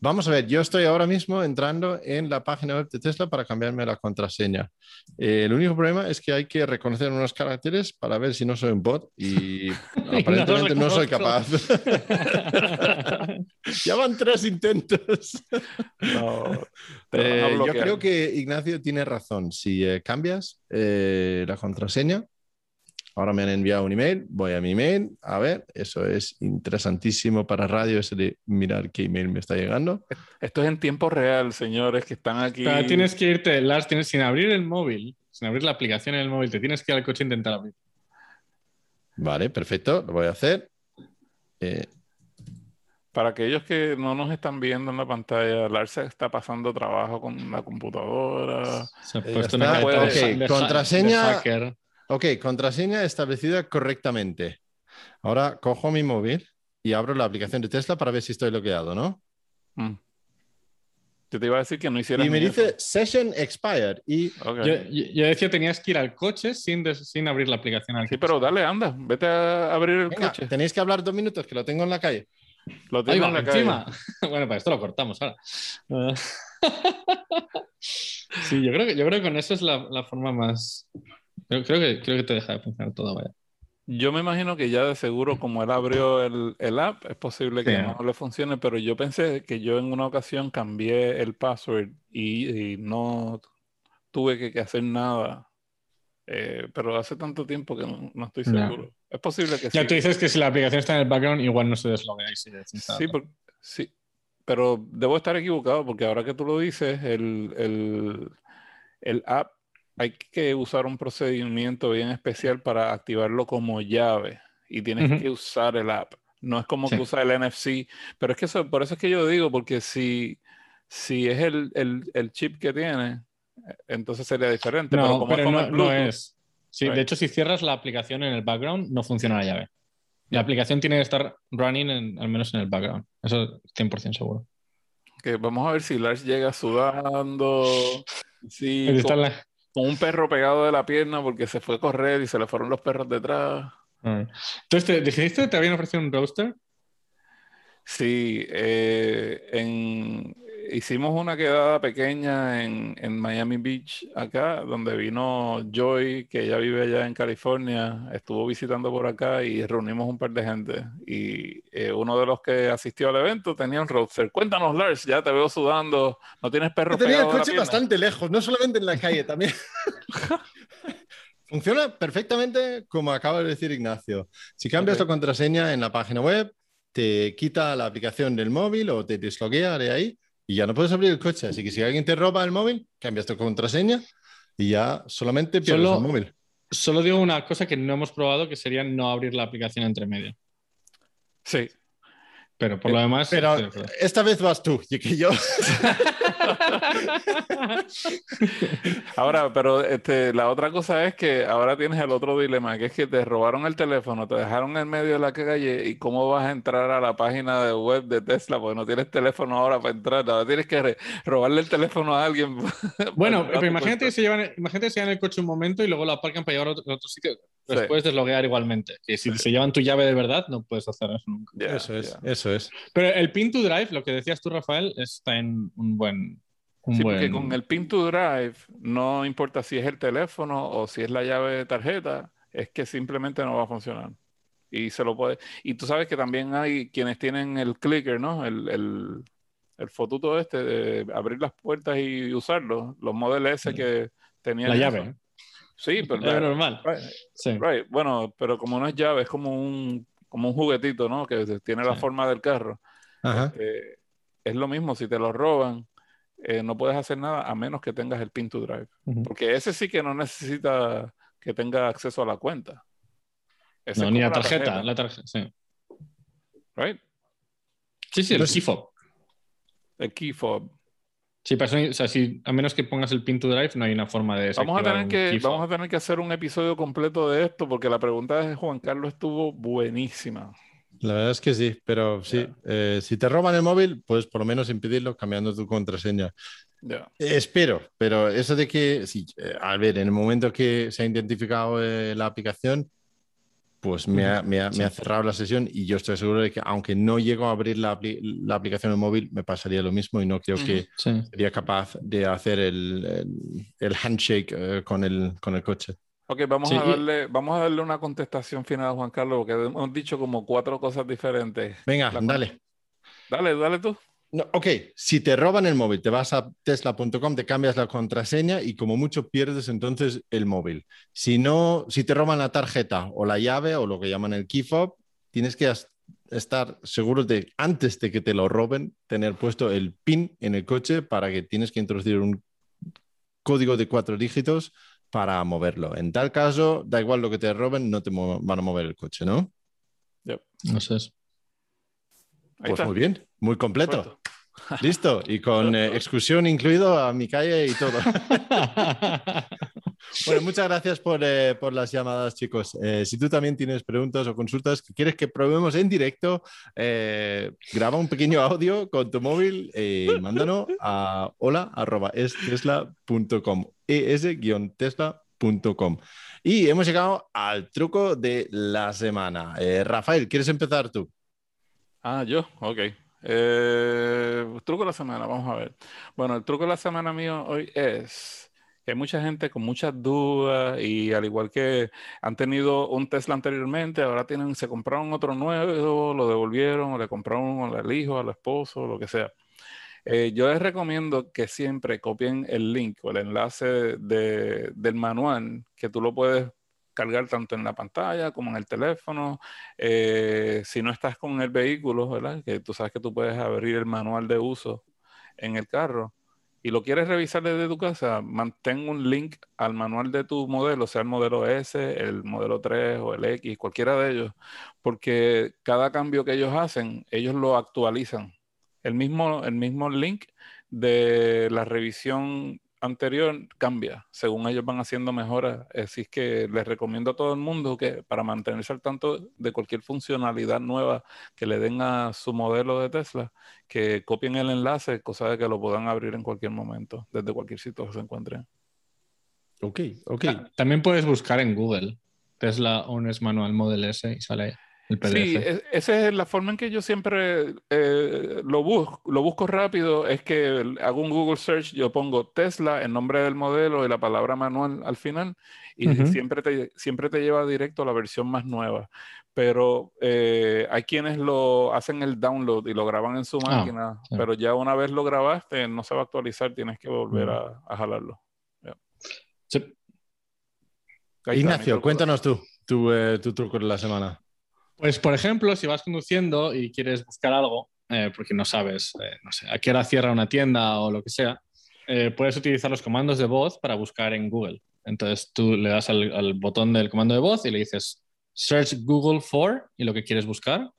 Vamos a ver, yo estoy ahora mismo entrando en la página web de Tesla para cambiarme la contraseña. Eh, el único problema es que hay que reconocer unos caracteres para ver si no soy un bot y aparentemente no, soy capaz. ya van tres intentos. Eh, yo creo que Ignacio tiene razón. Si eh, cambias la contraseña, Ahora me han enviado un email, voy a mi email, a ver, eso es interesantísimo para radio, ese de mirar qué email me está llegando. Esto es en tiempo real, señores que están aquí. tienes que irte, Lars, tienes, sin abrir el móvil, sin abrir la aplicación en el móvil, te tienes que ir al coche e intentar abrir. Vale, perfecto, lo voy a hacer. Eh, para aquellos que no nos están viendo en la pantalla, Lars está pasando trabajo con la computadora. Se ha puesto una contraseña. Ok, contraseña establecida correctamente. Ahora cojo mi móvil y abro la aplicación de Tesla para ver si estoy bloqueado, ¿no? Mm. Yo te iba a decir que no hicieras Y me dice eso. Session Expired. Y. Yo, yo- yo decía tenías que ir al coche sin, des- sin abrir la aplicación al Sí, coche. pero dale, anda, vete a abrir el venga, coche. tenéis que hablar dos minutos, que lo tengo en la calle. Lo va, en la calle. encima. bueno, pues esto lo cortamos ahora. Sí, yo creo, que, yo creo que con eso es la, la forma más. Creo, creo que, creo que te deja de funcionar todo, vaya. Yo me imagino que ya de seguro, como él abrió el, el app, es posible que Sí. no le funcione, pero yo pensé que yo en una ocasión cambié el password y, y no tuve que, que hacer nada. Eh, pero hace tanto tiempo que no, no estoy seguro. Es posible que Ya sí. tú dices que si la aplicación está en el background, igual no se desloguea y Sí, por- sí, pero debo estar equivocado porque ahora que tú lo dices, el, el, el app hay que usar un procedimiento bien especial para activarlo como llave y tienes Ujú. que usar el app. No es como Sí. que usa el NFC, pero es que eso, por eso es que yo digo, porque si, si es el, el- el chip que tiene, eh, entonces sería diferente. pero No, como pero es con no, el no Bluetooth, es. Sí, Right. de hecho, si cierras la aplicación en el background, no funciona la llave. La aplicación tiene que estar running en- al menos en el background. Eso 100% seguro. que vamos a ver si Lars llega sudando, sí, Está la- con un perro pegado de la pierna porque se fue a correr y se le fueron los perros detrás. Ah. Entonces, ¿te que te habían ofrecido un roaster? Sí, eh, en- hicimos una quedada pequeña en, en Miami Beach, acá, donde vino Joy, que ella vive allá en California, estuvo visitando por acá y reunimos un par de gente. Y eh, uno de los que asistió al evento tenía un roadster. Cuéntanos, Lars, ya te veo sudando, no tienes perro Tenía el coche bastante lejos, no solamente en la calle, también. Funciona perfectamente como acaba de decir Ignacio. Si cambias Ok. la contraseña en la página web, te quita la aplicación del móvil o te desloguea de ahí y ya no puedes abrir el coche. Así que si alguien te roba el móvil, cambias tu contraseña y ya solamente pierdes Solo- el móvil. Solo digo una cosa que no hemos probado, que sería no abrir la aplicación entre medio. Sí, Pero por lo demás... Pero estoy de acuerdo. esta vez vas tú, y que yo. Ahora, pero este, la otra cosa es que ahora tienes el otro dilema, que es que te robaron el teléfono, te dejaron en medio de la calle y cómo vas a entrar a la página de web de Tesla, porque no tienes teléfono ahora para entrar, ahora tienes que robarle el teléfono a alguien. Bueno, pero imagínate que se llevan, imagínate que se llevan el coche un momento y luego lo aparcan para llevar a otro, a otro sitio. Los Sí. puedes desloguear igualmente. Que si Sí. se llevan tu llave de verdad, no puedes hacer eso nunca. Ya, eso es, ya. eso es. Pero el pin to drive, lo que decías tú, Rafael, está en un buen. Un Sí, buen... porque con el Pin to Drive no importa si es el teléfono o si es la llave de tarjeta, es que simplemente no va a funcionar. Y se lo puede. Y tú sabes que también hay quienes tienen el clicker, ¿no? El, el, el fotuto este de abrir las puertas y usarlo. Los Model S que tenían La eso. Sí, pero Es normal. right, Sí. right. Bueno, pero como no es llave, es como un, como un juguetito, ¿no? Que tiene la Sí. forma del carro. Ajá. Eh, es lo mismo, si te lo roban, eh, no puedes hacer nada a menos que tengas el Pin to Drive. Porque ese sí que no necesita que tenga acceso a la cuenta. Ese No, ni la tarjeta. La tarjeta, sí. right? Sí, sí, el Entonces- key fob. El key fob. Sí, pero eso- o sea, si, a menos que pongas el pin to drive, no hay una forma de Vamos a tener que, vamos a tener que hacer un episodio completo de esto porque la pregunta de Juan Carlos estuvo buenísima. La verdad es que sí, pero sí. eh, si te roban el móvil, puedes por lo menos impedirlo cambiando tu contraseña. Ya. Eh, Espero, pero eso de que, sí, eh, a ver, en el momento que se ha identificado eh, la aplicación, pues me ha, me ha- me ha cerrado la sesión y yo estoy seguro de que aunque no llego a abrir la, apli- la aplicación en el móvil, me pasaría lo mismo y no creo que Sí. sería capaz de hacer el, el- el handshake eh, con, el, con el coche. Ok, vamos Sí, a darle, vamos a darle una contestación final a Juan Carlos porque hemos dicho como cuatro cosas diferentes. Venga, La- dale. Dale, dale tú. No, ok, si te roban el móvil, te vas a tesla.com, te cambias la contraseña y como mucho pierdes entonces el móvil. Si no, si te roban la tarjeta o la llave o lo que llaman el key fob, tienes que estar seguro de, antes de que te lo roben, tener puesto el PIN en el coche para que tienes que introducir un código de cuatro dígitos para moverlo. En tal caso, da igual lo que te roben, no te van a mover el coche, ¿no? Eso es. Ahí Pues está. muy bien, muy completo. Listo, y con eh, excursión incluido a mi calle y todo. Bueno, muchas gracias por, eh, por las llamadas, chicos. Eh, si tú también tienes preguntas o consultas que quieres que probemos en directo, graba un pequeño audio con tu móvil y mándanos a hola.estesla.com es-tesla.com. Y hemos llegado al truco de la semana. Rafael, ¿quieres empezar tú? Ah, yo, ok. Eh, truco de la semana, vamos a ver. Bueno, el truco de la semana mío hoy es que hay mucha gente con muchas dudas y al igual que han tenido un Tesla anteriormente, ahora tienen, se compraron otro nuevo, lo devolvieron o le compraron al hijo, al esposo, lo que sea. Eh, yo les recomiendo que siempre copien el link o el enlace de, del manual que tú lo puedes cargar tanto en la pantalla como en el teléfono. Eh, si no estás con el vehículo, ¿verdad? Que tú sabes que tú puedes abrir el manual de uso en el carro y lo quieres revisar desde tu casa, mantén un link al manual de tu modelo, sea el modelo S, el modelo 3 o el X, cualquiera de ellos, porque cada cambio que ellos hacen, ellos lo actualizan. El mismo, el mismo link de la revisión anterior cambia según ellos van haciendo mejoras. Así es que les recomiendo a todo el mundo que para mantenerse al tanto de cualquier funcionalidad nueva que le den a su modelo de Tesla, que copien el enlace, cosa de que lo puedan abrir en cualquier momento, desde cualquier sitio que se encuentren. Ok, ok. También puedes buscar en Google Tesla Owner's Manual Model S y sale Sí, e, esa es la forma en que yo siempre eh, lo, busco, lo busco rápido, es que hago un Google Search, yo pongo Tesla, el nombre del modelo y la palabra manual al final, y siempre, te, siempre te lleva directo a la versión más nueva. Pero eh, hay quienes lo hacen el download y lo graban en su ah, máquina, pero ya una vez lo grabaste, no se va a actualizar, tienes que volver a, jalarlo. Ignacio, cuéntanos tú, tu, eh, tu truco de la semana. Pues, por ejemplo, si vas conduciendo y quieres buscar algo, eh, porque no sabes, eh, no sé, a qué hora cierra una tienda o lo que sea, eh, puedes utilizar los comandos de voz para buscar en Google. Entonces tú le das al, botón del comando de voz y le dices Search Google for y lo que quieres buscar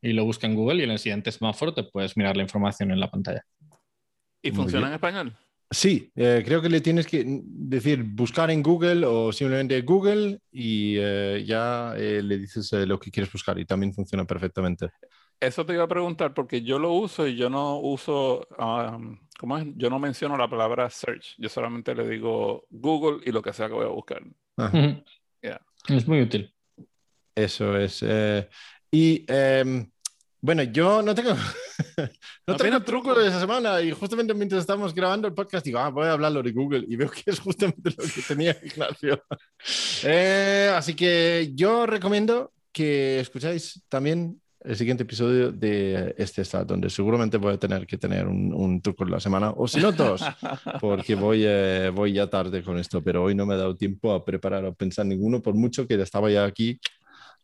y lo busca en Google y en el siguiente semáforo te puedes mirar la información en la pantalla. ¿Y funciona en español? Sí, eh, creo que le tienes que decir buscar en Google o simplemente Google y eh, ya eh, le dices lo que quieres buscar y también funciona perfectamente. Eso te iba a preguntar porque yo lo uso y yo no uso, ¿cómo es? Yo no menciono la palabra search, yo solamente le digo Google y lo que sea que voy a buscar. Es muy útil. Eso es. y em, bueno, yo no tengo, no tengo truco de esa semana y justamente mientras estamos grabando el podcast digo, ah, voy a hablarlo de Google y veo que es justamente lo que tenía Ignacio. Eh, así que yo recomiendo que escucháis también el siguiente episodio de este estado, donde seguramente voy a tener que tener un, truco de la semana, o si no dos, porque voy, eh, voy ya tarde con esto, pero hoy no me he dado tiempo a preparar o pensar ninguno, por mucho que estaba ya aquí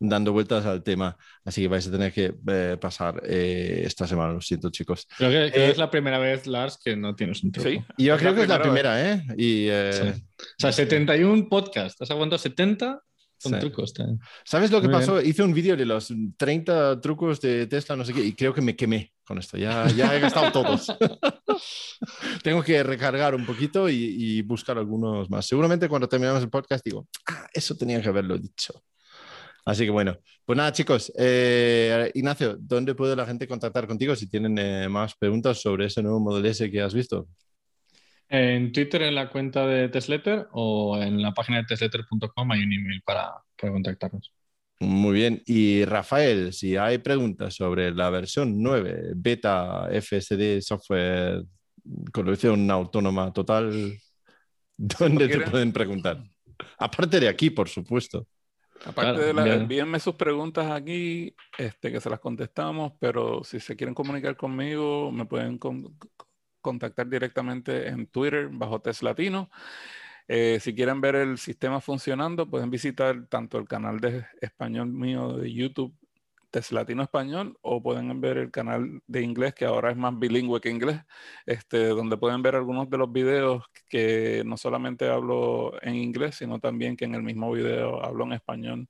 dando vueltas al tema. Así que vais a tener que eh, pasar eh, esta semana, lo siento, chicos. Creo que, eh, es la primera vez, Lars, que no tienes un truco. Sí, yo creo que es la primera, ¿eh? Y, O sea, 71 podcasts. ¿Has aguantado 70? Con trucos. ¿Sabes lo que pasó? Hice un vídeo de los 30 trucos de Tesla, no sé qué, y creo que me quemé con esto. Ya, ya he gastado todos. Tengo que recargar un poquito y, y, buscar algunos más. Seguramente cuando terminamos el podcast digo, ah, eso tenía que haberlo dicho. Así que bueno, pues nada chicos, eh, Ignacio, ¿dónde puede la gente contactar contigo si tienen eh, más preguntas sobre ese nuevo modelo S que has visto? En Twitter, en la cuenta de Tesletter o en la página de tesletter.com hay un email para, para contactarnos. Muy bien. Y Rafael, si hay preguntas sobre la versión 9 beta FSD software conducción autónoma total, ¿dónde te pueden preguntar? Aparte de aquí, por supuesto. Aparte de la, envíenme sus preguntas aquí, este, que se las contestamos, pero si se quieren comunicar conmigo, me pueden contactar directamente en Twitter bajo Teslatino. Eh, si quieren ver el sistema funcionando, pueden visitar tanto el canal de español mío de YouTube latino español o pueden ver el canal de inglés que ahora es más bilingüe que inglés, este, donde pueden ver algunos de los videos que no solamente hablo en inglés, sino también que en el mismo video hablo en español.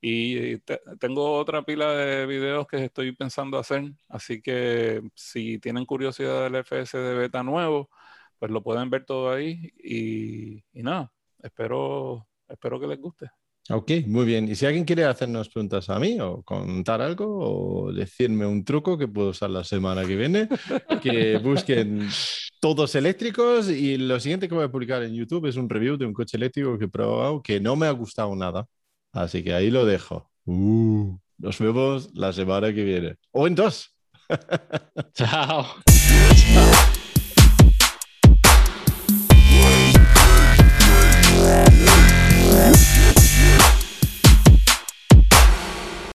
Y tengo otra pila de videos que estoy pensando hacer, así que si tienen curiosidad del FS de beta nuevo, pues lo pueden ver todo ahí y, y nada. espero, espero que les guste. Ok, muy bien. Y si alguien quiere hacernos preguntas a mí o contar algo o decirme un truco que puedo usar la semana que viene, que busquen todos eléctricos y lo siguiente que voy a publicar en YouTube es un review de un coche eléctrico que he probado que no me ha gustado nada. Así que ahí lo dejo. Uh, nos vemos la semana que viene. O en dos. Chao. Chao.